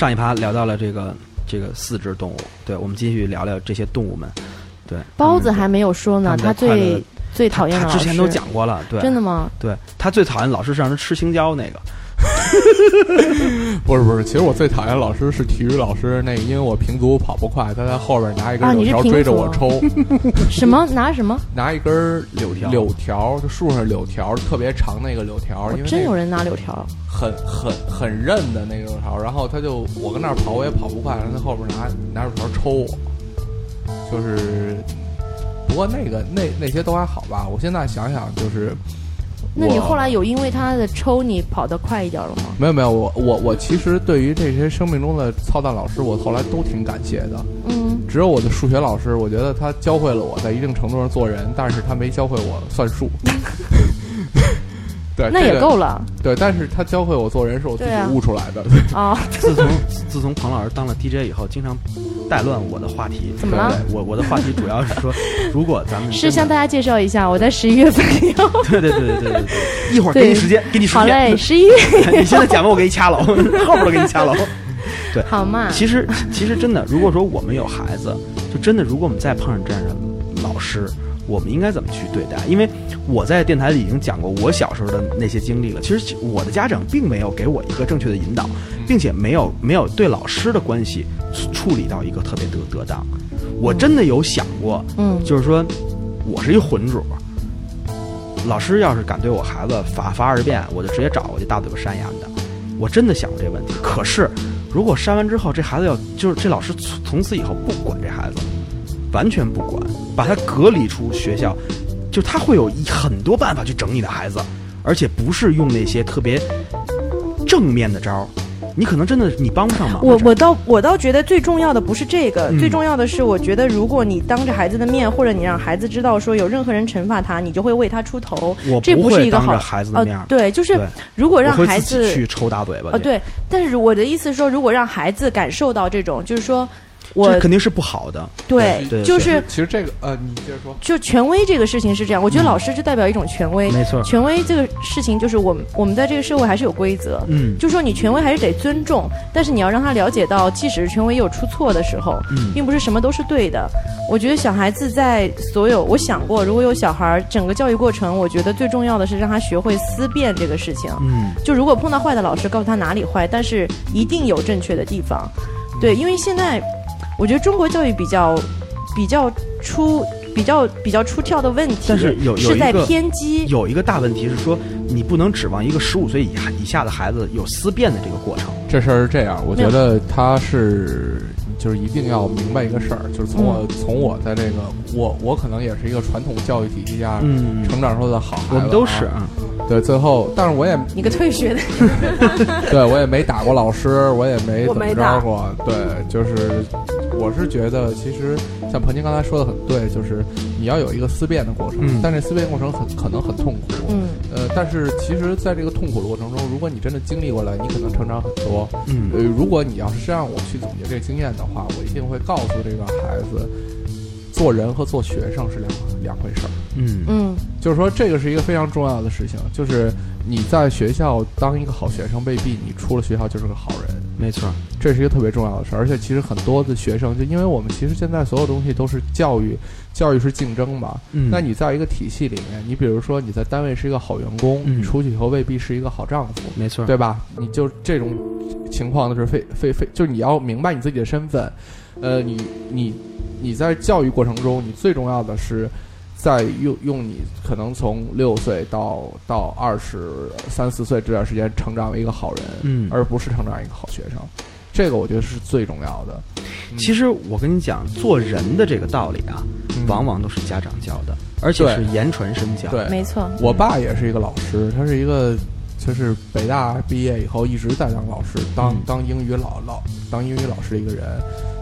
上一趴聊到了这个这个四只动物，对，我们继续聊聊这些动物们。对，包子还没有说呢，他最最讨厌的老师。他之前都讲过了，对，真的吗？对他最讨厌老师是让人吃青椒那个，[LAUGHS] 不是不是，其实我最讨厌老师是体育老师，那个因为我平足跑不快，他在后边拿一根柳条追着我抽，[LAUGHS] 什么拿什么？拿一根柳条柳条就树上柳条特别长那个柳条，因为真有人拿柳条。很很很韧的那个柳条，然后他就我跟那儿跑我也跑不快，然后他后边拿拿柳条抽我，就是不过那个那那些都还好吧，我现在想想就是。那你后来有因为他的抽你跑得快一点了吗？没有没有，我我我其实对于这些生命中的操蛋老师，我后来都挺感谢的。嗯，只有我的数学老师，我觉得他教会了我在一定程度上做人，但是他没教会我算数。[LAUGHS] 对，那也够了对，但是他教会我做人是我自己悟出来的。[LAUGHS] 啊。自从自从彭老师当了 DJ 以后，经常带乱我的话题。怎么了对我我的话题主要是说，[LAUGHS] 如果咱们是向大家介绍一下，我在十一月份要。对对对对对对对，一会儿给你时间，给你时间。好嘞，[LAUGHS] 十一月你现在讲吧，我给你掐了，后边都给你掐了。对，好嘛。其实其实真的，如果说我们有孩子，就真的，如果我们再碰上这样的老师，我们应该怎么去对待？因为我在电台里已经讲过我小时候的那些经历了。其实我的家长并没有给我一个正确的引导，并且没有没有对老师的关系处理到一个特别得得当。我真的有想过，嗯就是说我是一混主，老师要是敢对我孩子罚罚二十遍，我就直接找过去大嘴巴扇丫的。我真的想过这个问题。可是，如果扇完之后，这孩子要就是这老师从从此以后不管这孩子，完全不管，把他隔离出学校，就他会有一很多办法去整你的孩子，而且不是用那些特别正面的招儿，你可能真的你帮不上忙。我我倒我倒觉得最重要的不是这个，嗯。最重要的是，我觉得如果你当着孩子的面，或者你让孩子知道说有任何人惩罚他，你就会为他出头我，这不不是一个好会当着孩子的面呃。对，就是如果让孩子去抽大嘴巴呃，对，但是我的意思是说，如果让孩子感受到这种，就是说我这肯定是不好的。对对，就是其实这个呃，你接着说。就权威这个事情是这样，我觉得老师就代表一种权威。嗯没错权威这个事情就是我们我们在这个社会还是有规则，嗯就说你权威还是得尊重，但是你要让他了解到，即使是权威也有出错的时候，嗯并不是什么都是对的。我觉得小孩子在所有，我想过，如果有小孩儿，整个教育过程，我觉得最重要的是让他学会思辨这个事情。嗯，就如果碰到坏的老师，告诉他哪里坏，但是一定有正确的地方。对，因为现在我觉得中国教育比较比较出比较比较出挑的问题，但是有有是在一个偏激。有一个大问题是说，你不能指望一个十五岁以以下的孩子有思辨的这个过程。这事儿是这样，我觉得他是就是一定要明白一个事儿，就是从我、从我在这个我我可能也是一个传统教育体系下嗯。成长出来的好孩子啊，我们都是啊。对，最后但是我也你个退学的，[LAUGHS] [LAUGHS] 对我也没打过老师，我也没怎么着过，对，就是我是觉得其实像彭金刚才说的很对，就是你要有一个思辨的过程，嗯。但这思辨过程很可能很痛苦，嗯，呃，但是其实在这个痛苦的过程中，如果你真的经历过来，你可能成长很多。嗯。呃，如果你要是让我去总结这个经验的话，我一定会告诉这个孩子，做人和做学生是两两回事儿。嗯嗯就是说，这个是一个非常重要的事情，就是你在学校当一个好学生，未必你出了学校就是个好人。没错，这是一个特别重要的事儿，而且其实很多的学生，就因为我们其实现在所有东西都是教育，教育是竞争嘛。嗯那你在一个体系里面，你比如说你在单位是一个好员工，嗯你出去以后未必是一个好丈夫，没错，对吧？你就这种情况呢是非非非，就是你要明白你自己的身份，呃，你你你在教育过程中，你最重要的是。在用用你可能从六岁到到二十三四岁这段时间成长为一个好人，嗯而不是成长为一个好学生，这个我觉得是最重要的。其实我跟你讲，做人的这个道理啊，嗯往往都是家长教的，而且是言传身教。对，没错。我爸也是一个老师，他是一个就是北大毕业以后一直在当老师，当嗯当英语老老当英语老师的一个人。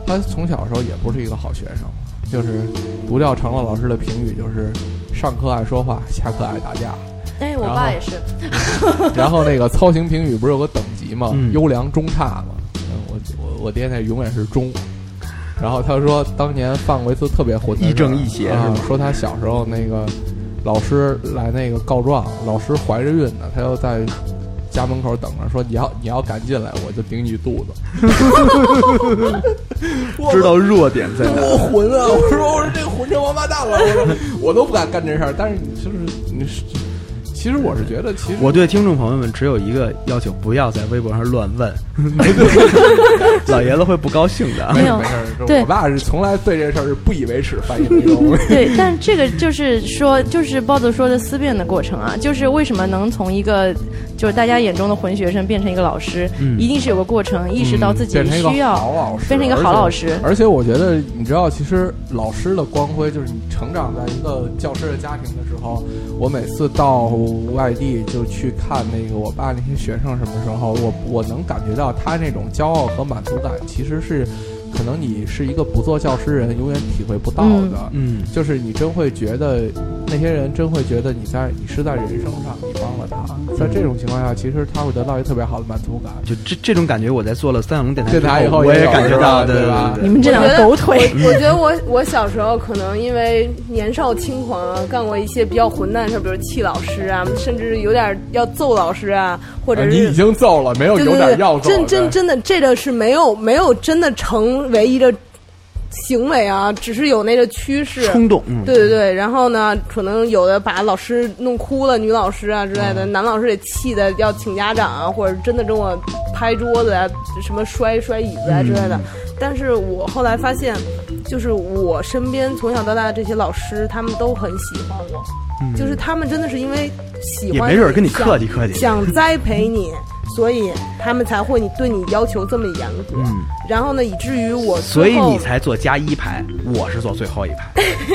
他从小的时候也不是一个好学生，就是读掉成了老师的评语就是上课爱说话，下课爱打架。哎，我然后爸也是。[LAUGHS] 然后那个操行评语不是有个等级吗？嗯优良中差嘛。嗯我我我爹那永远是中。然后他说，当年犯过一次特别混的事儿亦正亦邪啊说他小时候那个老师来那个告状，老师怀着孕呢，他又在家门口等着，说你要你要敢进来，我就顶你肚子。[LAUGHS] 知道弱点在哪。多混啊！我说我说这个混成王八蛋了，我说我都不敢干这事儿。但是你就是你是，其实我是觉得，其实我对听众朋友们只有一个要求，不要在微博上乱问，[LAUGHS] [LAUGHS] 老爷子会不高兴的。没有没事我爸是从来对这事儿是不以为耻，反以为荣。[LAUGHS] 对，但这个就是说，就是包子说的思辨的过程啊，就是为什么能从一个就是大家眼中的混学生变成一个老师，嗯一定是有个过程，意识到自己需要好老师，变成一个好老师。而且我觉得，你知道，其实老师的光辉就是你成长在一个教师的家庭的时候，我每次到外地就去看那个我爸那些学生什么时候，我我能感觉到他那种骄傲和满足感，其实是可能你是一个不做教师人永远体会不到的。嗯，就是你真会觉得那些人真会觉得你在你是在人生上你帮了他，在这种情况下，其实他会得到一个特别好的满足感。就这这种感觉，我在做了三小龙电台 [LAUGHS] 电台以后我也感觉到，对对吧你们这两个狗腿，我觉得我我小时候可能因为年少轻狂啊，干过一些比较混蛋的事儿，比如气老师啊，甚至有点要揍老师啊，或者是呃你已经揍了，没有有点要，揍。真真真的，这个是没有没有真的成为一的行为啊，只是有那个趋势。冲动，嗯，对对对，然后呢，可能有的把老师弄哭了，女老师啊之类的，男老师也气的要请家长啊，或者真的跟我拍桌子啊，什么摔摔椅子啊之类的。但是我后来发现，就是我身边从小到大的这些老师，他们都很喜欢我，就是他们真的是因为喜欢，也没准跟你客气客气想栽培你。所以他们才会你对你要求这么严格，嗯然后呢，以至于我所以你才坐加一排，我是坐最后一排。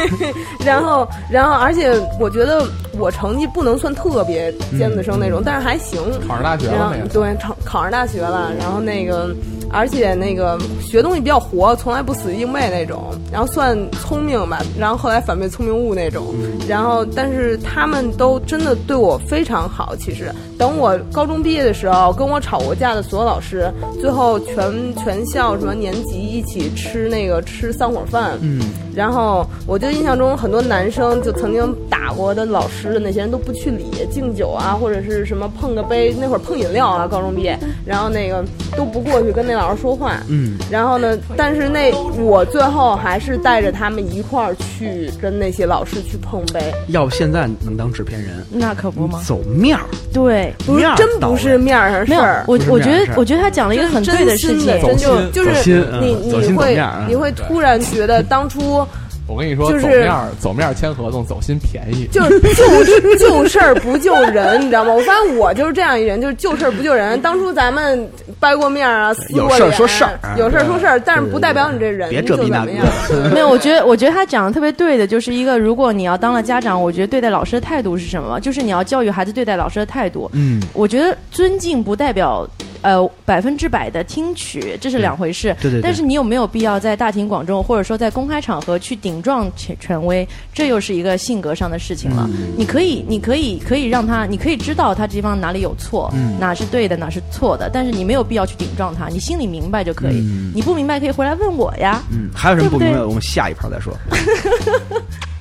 [LAUGHS] 然后，然后，而且我觉得我成绩不能算特别尖子生那种，但是还行。考上大学了没？对，考考上大学了，然后那个，而且那个学东西比较活，从来不死记硬背那种，然后算聪明吧，然后后来反被聪明误那种，然后但是他们都真的对我非常好。其实等我高中毕业的时候，跟我吵过架的所有老师，最后全全校什么年级一起吃那个吃散伙饭，嗯，然后我就印象中很多男生就曾经打过的老师的那些人都不去理，敬酒啊或者是什么碰个杯，那会儿碰饮料啊，高中毕业，然后那个都不过去跟那老师说话。嗯，然后呢，但是那我最后还是带着他们一块儿去跟那些老师去碰杯，要不现在能当制片人，那可不吗？走面儿，对，不是真不是面儿上事儿，。我觉得我觉得他讲了一个很对的事情。真心的，真就就是你你会你会突然觉得当初我跟你说，就是走面儿走面儿签合同，走心便宜。就是 [LAUGHS] 就就事儿不救人，[LAUGHS] 你知道吗？我发现我就是这样一人，就是就事儿不救人。当初咱们掰过面啊，撕过有事说事儿啊有事儿说事儿，但是不代表你这人别就怎这逼那逼么样。[LAUGHS] 没有，我觉得，我觉得他讲的特别对的，就是一个，如果你要当了家长，我觉得对待老师的态度是什么？就是你要教育孩子对待老师的态度。嗯，我觉得尊敬不代表呃百分之百的听取，这是两回事。对对对但是你有没有必要在大庭广众或者说在公开场合去顶撞权权威？这又是一个性格上的事情了。你可以，你可以，可以让他，你可以知道他这地方哪里有错，嗯哪是对的，哪是错的，但是你没有必要去顶撞他，你心里明白就可以。嗯你不明白可以回来问我呀。嗯，还有什么不明白？对对我们下一盘再说。[LAUGHS]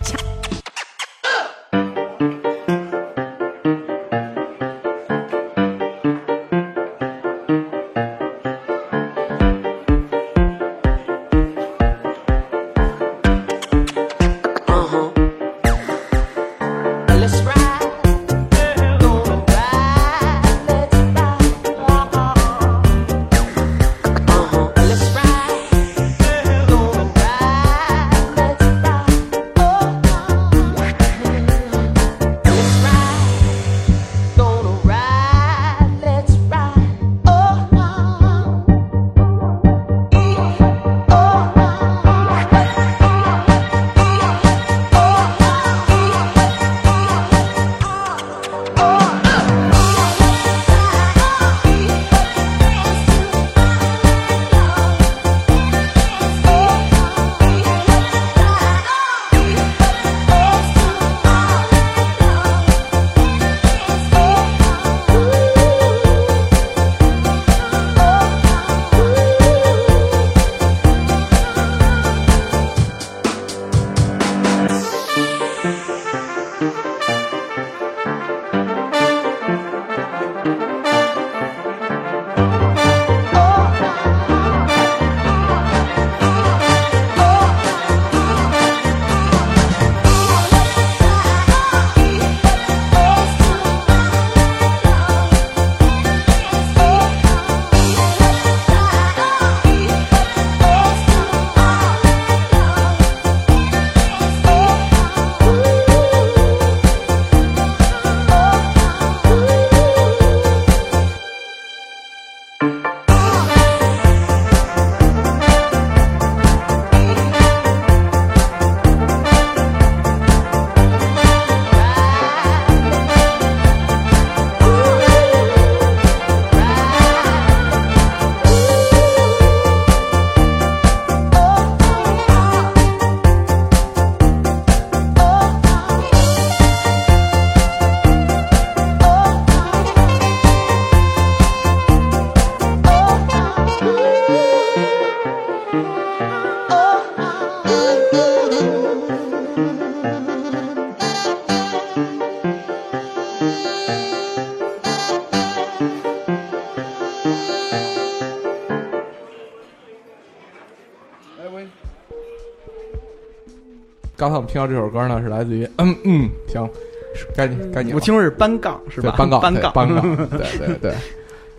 刚才我们听到这首歌呢，是来自于 [CLEARS THROAT] 嗯嗯，行，是该你该你了，我听说是班杠是吧？对单杠班杠，班杠，对对 [LAUGHS]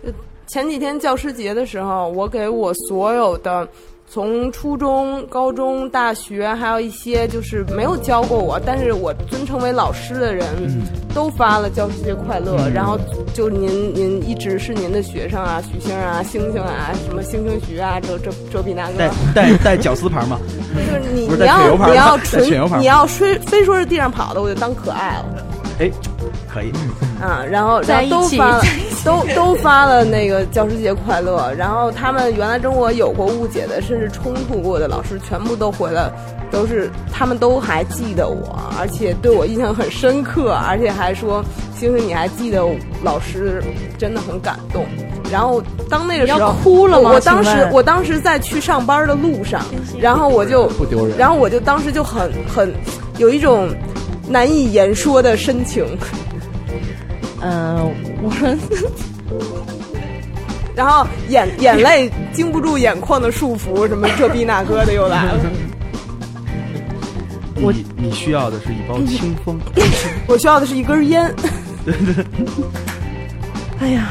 对，[LAUGHS] 前几天教师节的时候，我给我所有的从初中、高中、大学，还有一些就是没有教过我，但是我尊称为老师的人，都发了教师节快乐。然后就您您一直是您的学生啊，许星啊、星星啊、什么星星徐啊，这这这比那个带。带带绞丝牌吗？就是你是你要你要纯你要非非说是地上跑的，我就当可爱了。哎，可以。啊，然后然后都发了，都都发了那个教师节快乐。然后他们原来跟我有过误解的，甚至冲突过的老师，全部都回了，都是他们都还记得我，而且对我印象很深刻，而且还说星星你还记得老师，真的很感动。然后当那个时候要哭了吗我我当时我当时在去上班的路上，然后我就不丢人。然后我就当时就很很有一种难以言说的深情。嗯、我 [LAUGHS] 然后眼眼泪经不住眼眶的束缚，什么这逼那哥的又来了。我你你需要的是一包清风。[LAUGHS] 我需要的是一根烟，哎呀，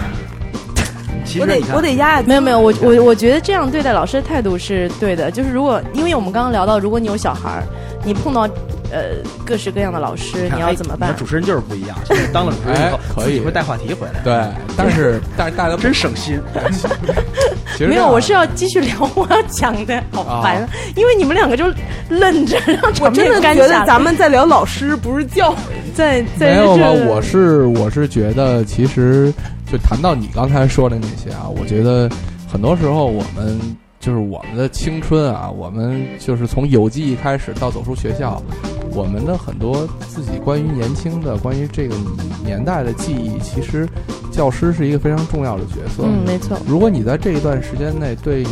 我得我得压压。没有没有，我我我觉得这样对待老师的态度是对的。就是如果因为我们刚刚聊到，如果你有小孩儿，你碰到呃各式各样的老师，你要哎怎么办看？主持人就是不一样，现在当了主持人以后哎，可以自己会带话题回来。对，但是但是大家真省心。[LAUGHS] 没有，我是要继续聊我要讲的，好烦，啊因为你们两个就愣着，[LAUGHS] 让我场真。的觉得咱们在聊老师，不是教。[LAUGHS] 在在没有吧？这我是我是觉得，其实就谈到你刚才说的那些啊，我觉得很多时候我们就是我们的青春啊，我们就是从有记忆开始到走出学校，我们的很多自己关于年轻的、关于这个年代的记忆，其实教师是一个非常重要的角色。嗯，没错，如果你在这一段时间内对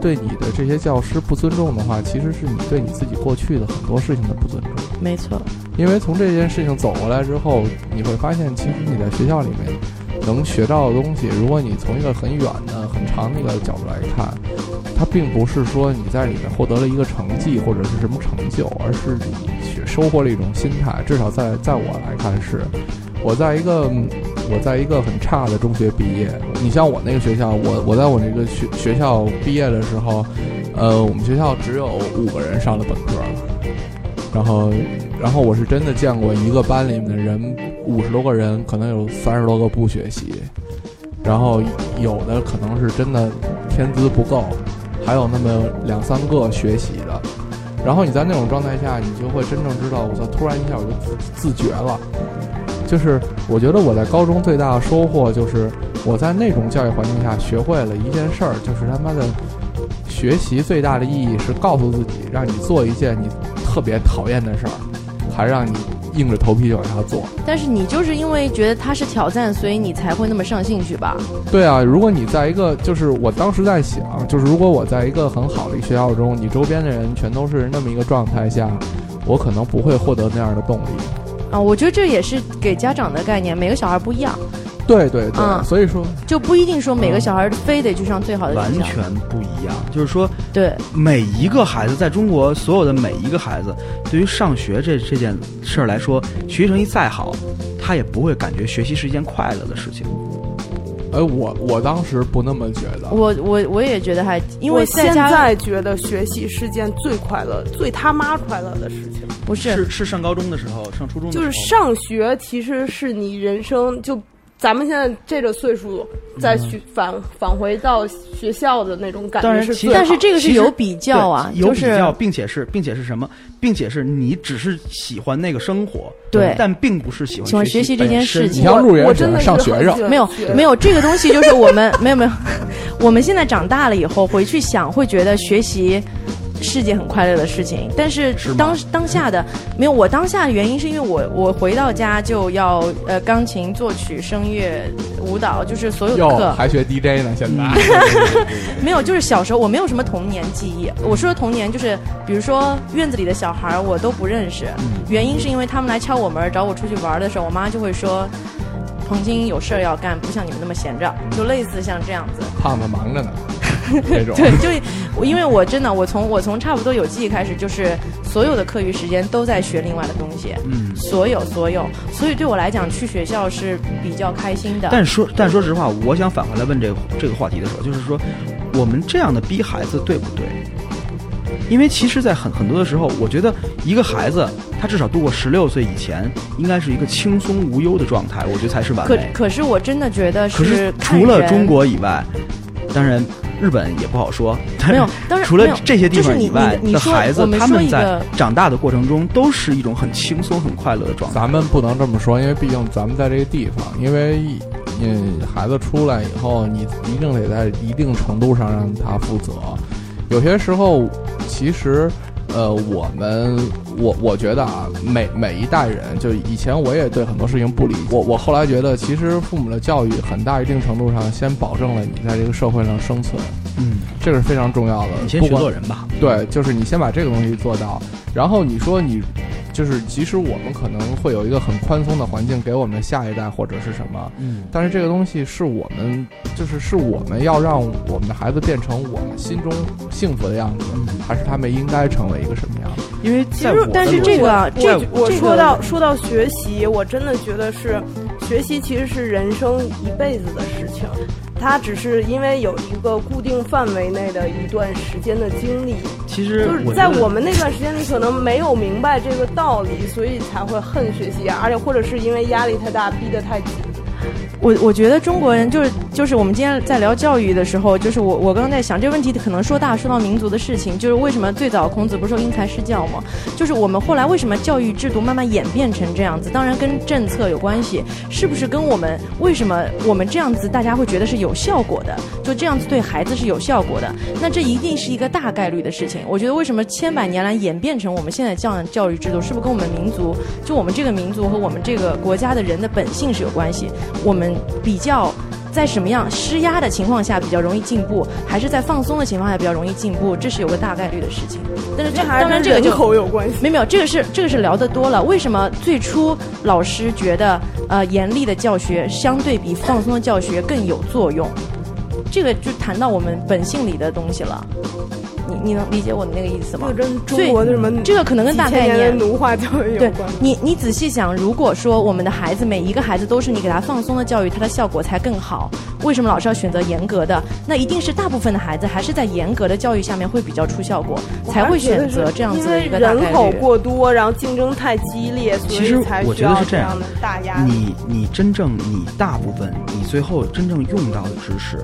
对你的这些教师不尊重的话，其实是你对你自己过去的很多事情的不尊重。没错，因为从这件事情走过来之后，你会发现，其实你在学校里面能学到的东西，如果你从一个很远的、很长的一个角度来看，它并不是说你在里面获得了一个成绩或者是什么成就，而是你去收获了一种心态。至少在在我来看是，我在一个我在一个很差的中学毕业。你像我那个学校，我我在我那个学学校毕业的时候，呃，我们学校只有五个人上了本科。然后，然后我是真的见过一个班里面的人，五十多个人，可能有三十多个不学习，然后有的可能是真的天资不够，还有那么两三个学习的。然后你在那种状态下，你就会真正知道，我操！突然一下我就自自觉了。就是我觉得我在高中最大的收获就是我在那种教育环境下学会了一件事儿，就是他妈的学习最大的意义是告诉自己，让你做一件你特别讨厌的事儿，还让你硬着头皮就往下做。但是你就是因为觉得它是挑战，所以你才会那么上兴趣吧？对啊，如果你在一个，就是我当时在想，就是如果我在一个很好的一个学校中，你周边的人全都是那么一个状态下，我可能不会获得那样的动力。啊，我觉得这也是给家长的概念，每个小孩不一样，对对对，嗯所以说就不一定说每个小孩非得去上最好的学校。完全不一样。就是说，对，每一个孩子在中国所有的每一个孩子，对于上学这这件事儿来说，学习成绩再好，他也不会感觉学习是一件快乐的事情。哎，我我当时不那么觉得。我我我也觉得还，因为我现在家在觉得学习是件最快乐、最他妈快乐的事情。不是是是上高中的时候，上初中的时候，就是上学其实是你人生就。咱们现在这个岁数，再去返返回到学校的那种感觉当然其是最好。但是这个是有比较啊，对有就是比较，并且是，并且是什么？并且是你只是喜欢那个生活，对但并不是喜欢喜欢学习这件事情你像入园者我真的是上学生很喜，欢没有没有这个东西，就是我们没有没有，我们现在长大了以后回去想，会觉得学习是件很快乐的事情。但是是当当下的没有，我当下的原因是因为我我回到家就要呃钢琴、作曲、声乐、舞蹈，就是所有的课还学 DJ 呢，现在。[LAUGHS] 没有，就是小时候我没有什么童年记忆。我说的童年就是，比如说院子里的小孩我都不认识，原因是因为他们来敲我门找我出去玩的时候，我妈就会说。彭金有事儿要干，不像你们那么闲着，就类似像这样子。胖子忙着呢。对，就我因为我真的我从我从差不多有记忆开始，就是所有的课余时间都在学另外的东西，嗯，所有所有，所以对我来讲去学校是比较开心的。但说但说实话，我想反过来问这个这个话题的时候，就是说，我们这样的逼孩子对不对？因为其实，在很很多的时候，我觉得一个孩子他至少度过十六岁以前，应该是一个轻松无忧的状态，我觉得才是完可美。可是我真的觉得可是除了中国以外，当然日本也不好说。但是没有当然除了这些地方以外你你说的孩子他们在长大的过程中都是一种很轻松、很快乐的状态。咱们不能这么说，因为毕竟咱们在这个地方，因为你，孩子出来以后，你一定得在一定程度上让他负责。有些时候，其实，呃，我们我我觉得啊，每每一代人，就以前我也对很多事情不理，我我后来觉得，其实父母的教育很大一定程度上先保证了你在这个社会上生存，嗯，这个是非常重要的。你先学做人吧。对，就是你先把这个东西做到，然后你说你，就是即使我们可能会有一个很宽松的环境给我们下一代或者是什么，嗯，但是这个东西是我们，就是是我们要让我们的孩子变成我们心中幸福的样子，还是他们应该成为一个什么样子？因为其实，但是这个这我这说到说到学习，我真的觉得是学习其实是人生一辈子的事情，它只是因为有一个固定范围内的一段时间的经历。其实就是在我们那段时间里，可能没有明白这个道理，所以才会恨学习，而且或者是因为压力太大，逼得太紧。我我觉得中国人就是就是我们今天在聊教育的时候，就是我我刚刚在想这个问题，可能说大说到民族的事情，就是为什么最早孔子不是说因材施教吗？就是我们后来为什么教育制度慢慢演变成这样子？当然跟政策有关系，是不是跟我们为什么我们这样子大家会觉得是有效果的？就这样子对孩子是有效果的？那这一定是一个大概率的事情。我觉得为什么千百年来演变成我们现在这样教育制度，是不是跟我们民族就我们这个民族和我们这个国家的人的本性是有关系？我们比较在什么样施压的情况下比较容易进步，还是在放松的情况下比较容易进步？这是有个大概率的事情。但是这还是跟当然这个就人口有关系。没有没有，这个是这个是聊得多了。为什么最初老师觉得呃严厉的教学相对比放松的教学更有作用？这个就谈到我们本性里的东西了。你你能理解我的那个意思吗？这个跟中国的什么这个可能跟大概念奴化教育有对关。你，你仔细想，如果说我们的孩子每一个孩子都是你给他放松的教育，他的效果才更好。为什么老师要选择严格的？那一定是大部分的孩子还是在严格的教育下面会比较出效果，才会选择这样子的一个大概因为人口。过多，然后竞争太激烈，所其实以才我需要觉得是这样样的大压力。你你真正你大部分你最后真正用到的知识，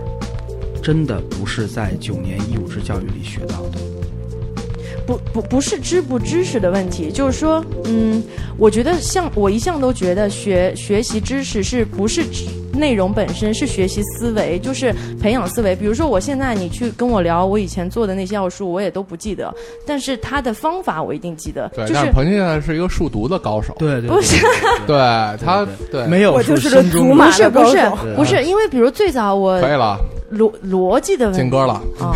真的不是在九年义务制教育里学到的。不不不是知不知识的问题，就是说，嗯，我觉得像我一向都觉得学学习知识是不是内容本身是学习思维，就是培养思维。比如说，我现在你去跟我聊我以前做的那些奥数，我也都不记得，但是他的方法我一定记得。对，就是但是彭现在是一个数独的高手，对对不是对他对没有我就是个说心中祖玛不是不是不是，因为比如最早我可以了，逻逻辑的问题进歌了。啊。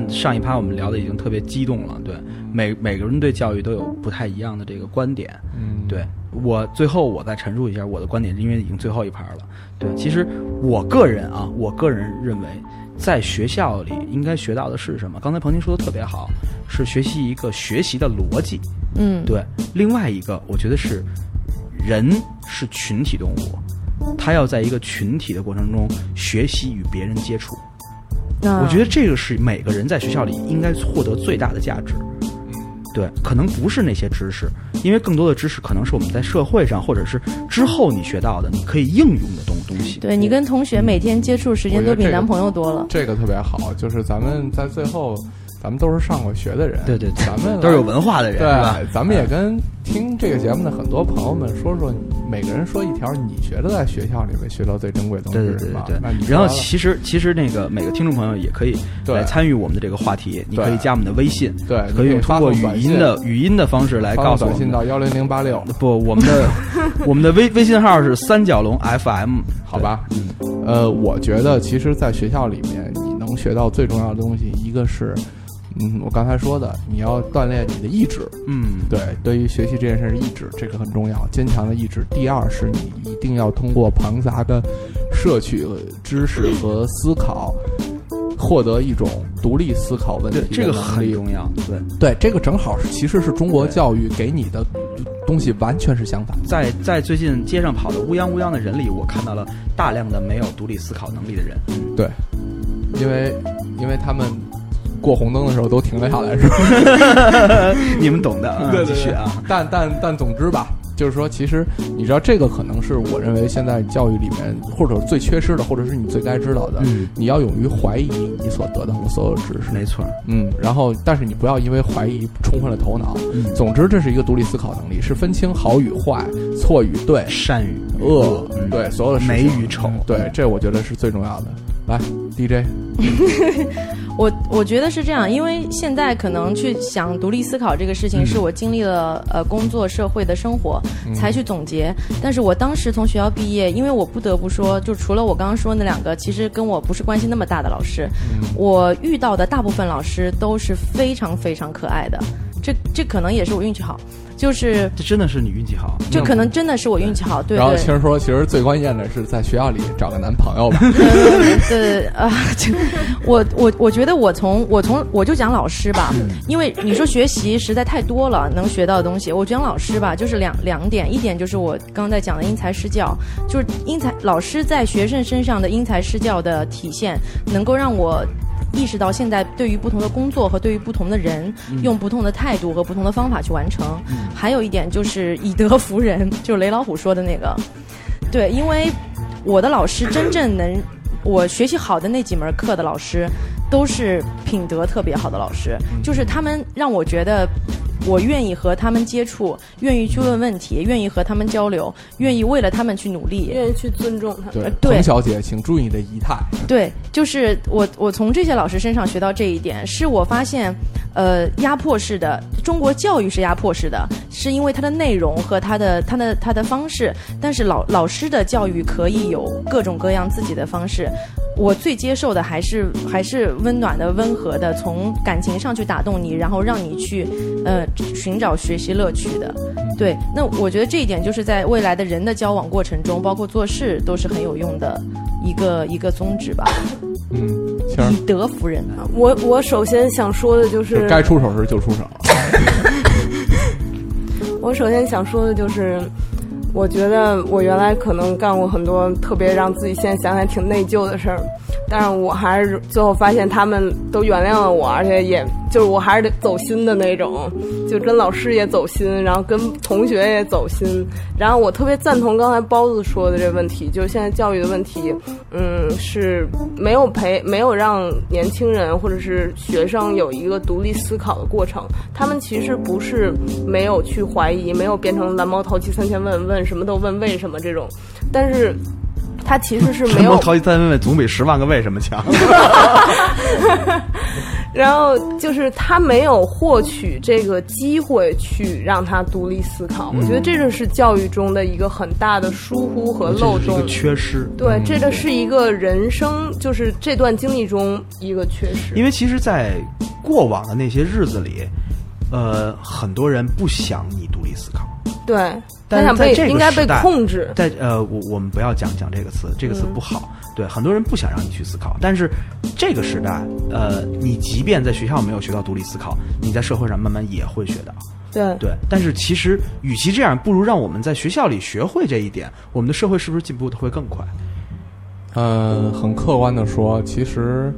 看上一趴我们聊的已经特别激动了，对，每每个人对教育都有不太一样的这个观点，嗯，对我最后我再陈述一下我的观点，因为已经最后一盘了。对，其实我个人啊，我个人认为，在学校里应该学到的是什么？刚才彭宁说的特别好，是学习一个学习的逻辑。嗯，对，另外一个我觉得是人是群体动物，他要在一个群体的过程中学习与别人接触。那我觉得这个是每个人在学校里应该获得最大的价值。对，可能不是那些知识，因为更多的知识可能是我们在社会上或者是之后你学到的，你可以应用的东东西。对你跟同学每天接触时间都比男朋友多了。这个特别好，就是咱们在最后，咱们都是上过学的人，对对对咱们都是有文化的人对是吧咱们也跟听这个节目的很多朋友们说说，每个人说一条你觉得在学校里面学到最珍贵的东西对是什么？对对对那你对。然后其实其实那个每个听众朋友也可以来参与我们的这个话题，你可以加我们的微信，对可以通过语音的语音的方式来告诉我们短信到。幺零零八六，不，我们的 [LAUGHS] 我们的微微信号是三角龙 FM，好吧？呃，我觉得其实，在学校里面，你能学到最重要的东西，一个是，嗯，我刚才说的，你要锻炼你的意志。嗯，对，对于学习这件事，意志这个很重要，坚强的意志。第二是你一定要通过庞杂的摄取知识和思考，获得一种独立思考问题这个很重要。对，对，这个正好是其实是中国教育给你的东西完全是相反。在在最近街上跑的乌泱乌泱的人里，我看到了大量的没有独立思考能力的人。对，因为因为他们过红灯的时候都停了下来，是吧？[LAUGHS] 你们懂的，啊 [LAUGHS] 对对继续啊。但但但总之吧，就是说，其实你知道，这个可能是我认为现在教育里面，或者最缺失的，或者是你最该知道的。嗯你要勇于怀疑你所得到的所有知识。没错，嗯，然后但是你不要因为怀疑冲昏了头脑。嗯总之，这是一个独立思考能力，是分清好与坏、错与对、善与恶，嗯对所有的美与丑嗯对，这我觉得是最重要的。来，DJ，[LAUGHS] 我我觉得是这样，因为现在可能去想独立思考这个事情，嗯是我经历了呃工作、社会的生活嗯才去总结。但是我当时从学校毕业，因为我不得不说，就除了我刚刚说那两个，其实跟我不是关系那么大的老师，嗯我遇到的大部分老师都是非常非常可爱的。这这可能也是我运气好，就是这真的是你运气好。就可能真的是我运气好，对然后对其实说，其实最关键的是在学校里找个男朋友吧。对 [LAUGHS] 啊，就我我我觉得我从我从我就讲老师吧，因为你说学习实在太多了，能学到的东西，我讲老师吧，就是两两点，一点就是我刚才讲的因材施教，就是因材老师在学生身上的因材施教的体现，能够让我。意识到现在对于不同的工作和对于不同的人，用不同的态度和不同的方法去完成。还有一点就是以德服人，就是雷老虎说的那个。对，因为我的老师真正能我学习好的那几门课的老师，都是品德特别好的老师，就是他们让我觉得。我愿意和他们接触，愿意去问问题，愿意和他们交流，愿意为了他们去努力。愿意去尊重他。对呃，对彭小姐，请注意你的仪态。对，就是我我从这些老师身上学到这一点，是我发现，呃，压迫式的中国教育是压迫式的，是因为它的内容和它的它的它的方式，但是老老师的教育可以有各种各样自己的方式。我最接受的还是还是温暖的、温和的，从感情上去打动你，然后让你去呃寻找学习乐趣的。对，那我觉得这一点就是在未来的人的交往过程中，包括做事都是很有用的一个一个宗旨吧。嗯，以德服人啊。我我首先想说的就是该出手时就出手。我首先想说的就是，[LAUGHS] 我觉得我原来可能干过很多特别让自己现在想想挺内疚的事儿，但是我还是最后发现他们都原谅了我，而且也就是我还是得走心的那种，就跟老师也走心，然后跟同学也走心。然后我特别赞同刚才包子说的这个问题，就是现在教育的问题，嗯，是没有培没有让年轻人或者是学生有一个独立思考的过程。他们其实不是没有去怀疑，没有变成蓝猫淘气三千问，问什么都问为什么这种，但是他其实是没有淘气三问问总比十万个为什么强。[LAUGHS] 然后就是他没有获取这个机会去让他独立思考，我觉得这就是教育中的一个很大的疏忽和漏洞一个。缺失。对，这个是一个人生，就是这段经历中一个缺失。因为其实，在过往的那些日子里，呃，很多人不想你独立思考，对，但在这个应该被时代控制。在呃，我我们不要讲讲这个词，这个词嗯不好。对，很多人不想让你去思考，但是这个时代，呃，你即便在学校没有学到独立思考，你在社会上慢慢也会学到。对对，但是其实与其这样，不如让我们在学校里学会这一点，我们的社会是不是进步的会更快？呃，很客观的说，其实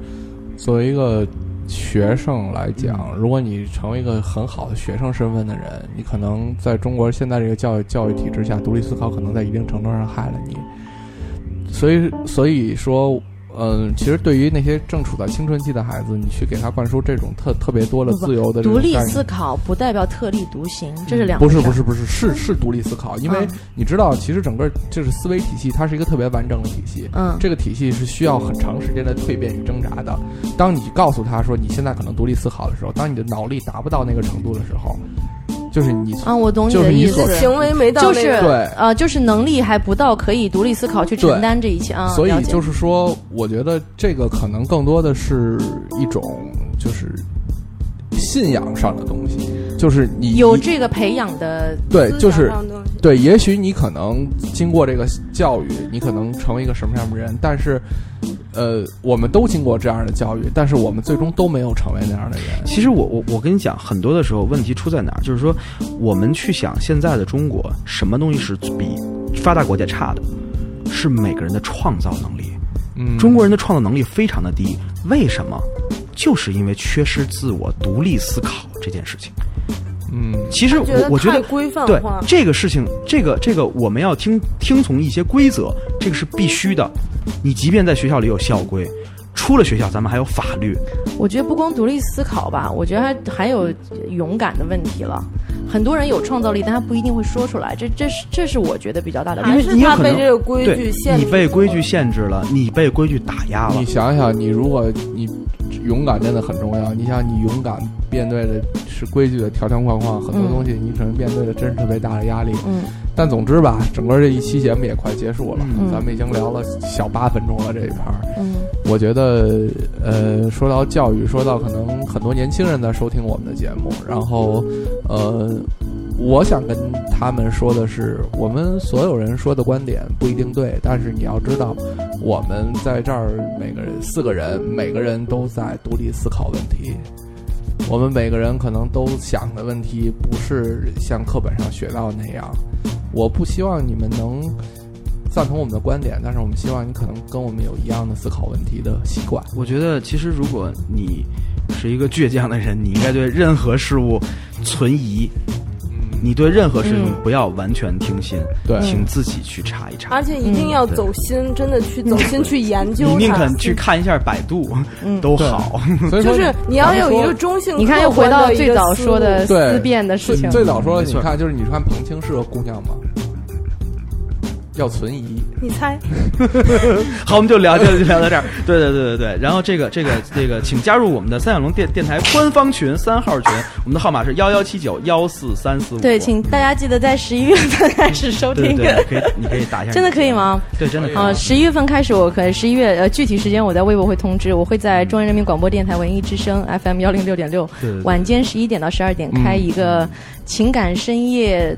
作为一个学生来讲，如果你成为一个很好的学生身份的人，你可能在中国现在这个教育教育体制下，独立思考可能在一定程度上害了你。所以，所以说，嗯、其实对于那些正处在青春期的孩子，你去给他灌输这种特特别多的自由的独立思考不代表特立独行，这是两不是不是不是是是独立思考，因为嗯你知道，其实整个就是思维体系，它是一个特别完整的体系。嗯这个体系是需要很长时间的蜕变与挣扎的。当你告诉他说你现在可能独立思考的时候，当你的脑力达不到那个程度的时候，就是你啊，我懂你的意思。行为没到就是那个对呃，就是能力还不到可以独立思考去承担这一切啊。所以就是说，我觉得这个可能更多的是一种就是信仰上的东西，就是你有这个培养的对，就是对，也许你可能经过这个教育，你可能成为一个什么样的人，但是，呃，我们都经过这样的教育，但是我们最终都没有成为那样的人。其实我我我跟你讲，很多的时候问题出在哪儿，就是说我们去想现在的中国，什么东西是比发达国家差的，是每个人的创造能力。嗯，中国人的创造能力非常的低，为什么？就是因为缺失自我独立思考这件事情。嗯，其实我我觉得规范对这个事情，这个这个我们要听听从一些规则，这个是必须的。你即便在学校里有校规，出了学校咱们还有法律，我觉得不光独立思考吧，我觉得还还有勇敢的问题了。很多人有创造力，但他不一定会说出来，这这是这是我觉得比较大的因为问题。是他被这个规矩限制你被规矩限制了，你被规矩打压了你。想想，你如果你勇敢真的很重要。你想，你勇敢面对的是规矩的条条框框，很多嗯东西你可能面对的真是特别大的压力。嗯，但总之吧，整个这一期节目也快结束了，嗯咱们已经聊了小八分钟了这一盘儿。嗯我觉得，呃，说到教育，说到可能很多年轻人在收听我们的节目，然后，呃，我想跟他们说的是，我们所有人说的观点不一定对，但是你要知道，我们在这儿每个人四个人，每个人都在独立思考问题。我们每个人可能都想的问题不是像课本上学到那样。我不希望你们能赞同我们的观点，但是我们希望你可能跟我们有一样的思考问题的习惯。我觉得其实如果你是一个倔强的人，你应该对任何事物存疑。你对任何事情嗯不要完全听信，对请自己去查一查。而且一定要走心，真的去走心去研究。你宁肯去看一下百度嗯 [LAUGHS] 都好。所以说，就是你要有一个中性，你看又回到最早说的思辨的事情。最早说的，你看，就是你看彭清是个姑娘吗？要存疑，你猜，[LAUGHS] 好，我们就聊就就聊到这儿。对对对对对。然后这个这个这个，请加入我们的三小龙电电台官方群三号群，我们的号码是幺幺七九幺四三四五。对，请大家记得在十一月份开始收听。对对对，可以你可以打一下。真的可以？吗？对，真的可以。啊，十一月份开始，我可十一月呃具体时间我在微博会通知，我会在中央人民广播电台文艺之声 FM 幺零六点六晚间十一点到十二点开一个情感深夜。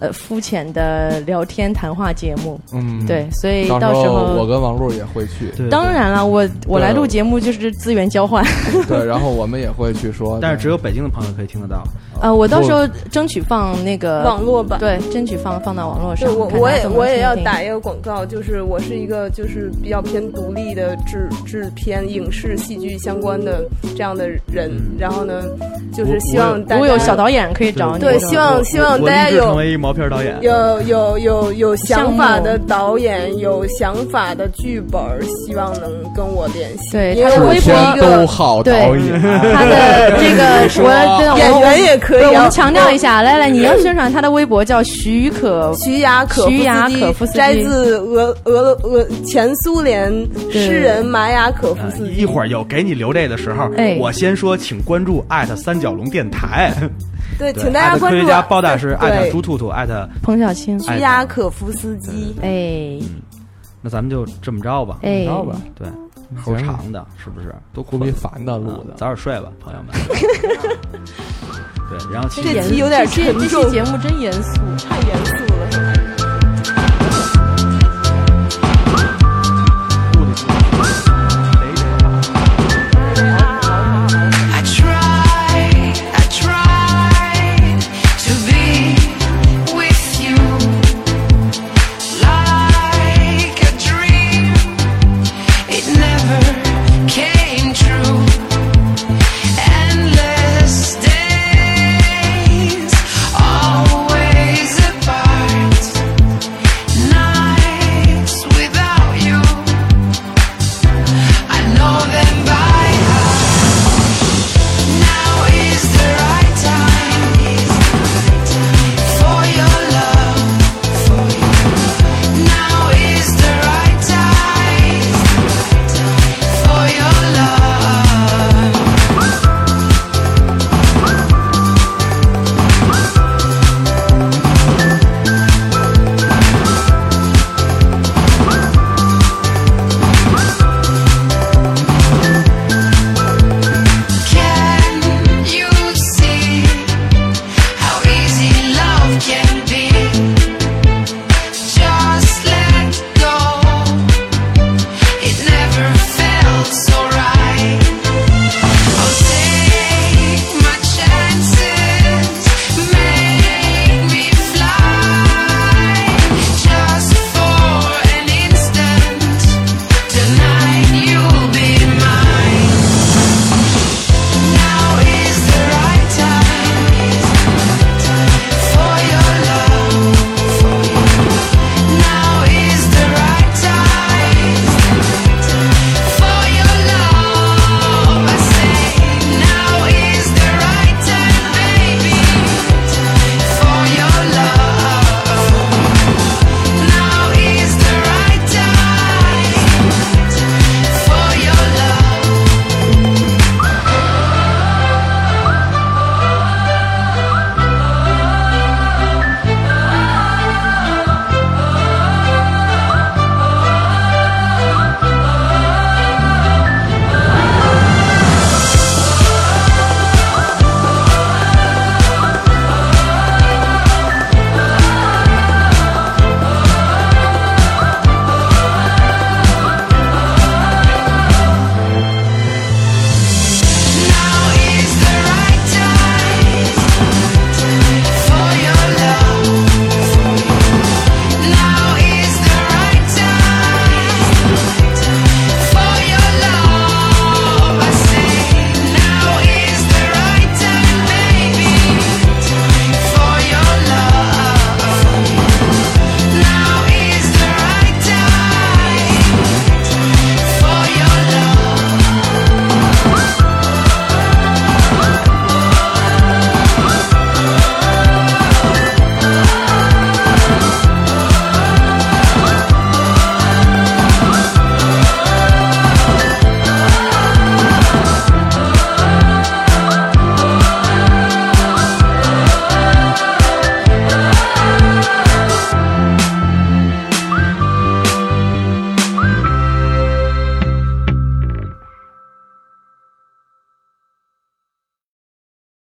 呃，肤浅的聊天谈话节目，嗯，对，所以到到时候候我跟王璐也会去，对，当然了，我我来录节目就是资源交换，[LAUGHS] 对，然后我们也会去说，但是只有北京的朋友可以听得到。呃，我到时候争取放那个网络吧对，争取放放到网络上对，我我也我也要打一个广告，就是我是一个就是比较偏独立的制制片、影视、戏剧相关的这样的人，然后呢，就是希望大家如果有小导演可以找你，对，希望希望大家有成为一毛片导演。有有有有想法的导演，有想法的剧本，希望能跟我联系。对因为我是他的微博一个都好导演，他的这个我 [LAUGHS] 演员也可以啊。我们强调一下，来来，你要宣传他的微博叫许可徐雅可夫斯基。徐雅可夫斯基。摘自俄俄俄前苏联诗人马雅可夫斯基。一会儿有给你留这的时候，哎。我先说，请关注艾特三角龙电台，[LAUGHS] 对，请大家关注艾特科学家包大师，艾特对猪兔兔，艾特彭小青，徐雅可夫斯基。哎。那咱们就这么着吧，哎。知，道吧？对，齁长的，是不是？都苦逼烦的录的，嗯早点睡吧，朋友们。[LAUGHS] 对，然后其实这期有点这期节目真严肃。太严肃了。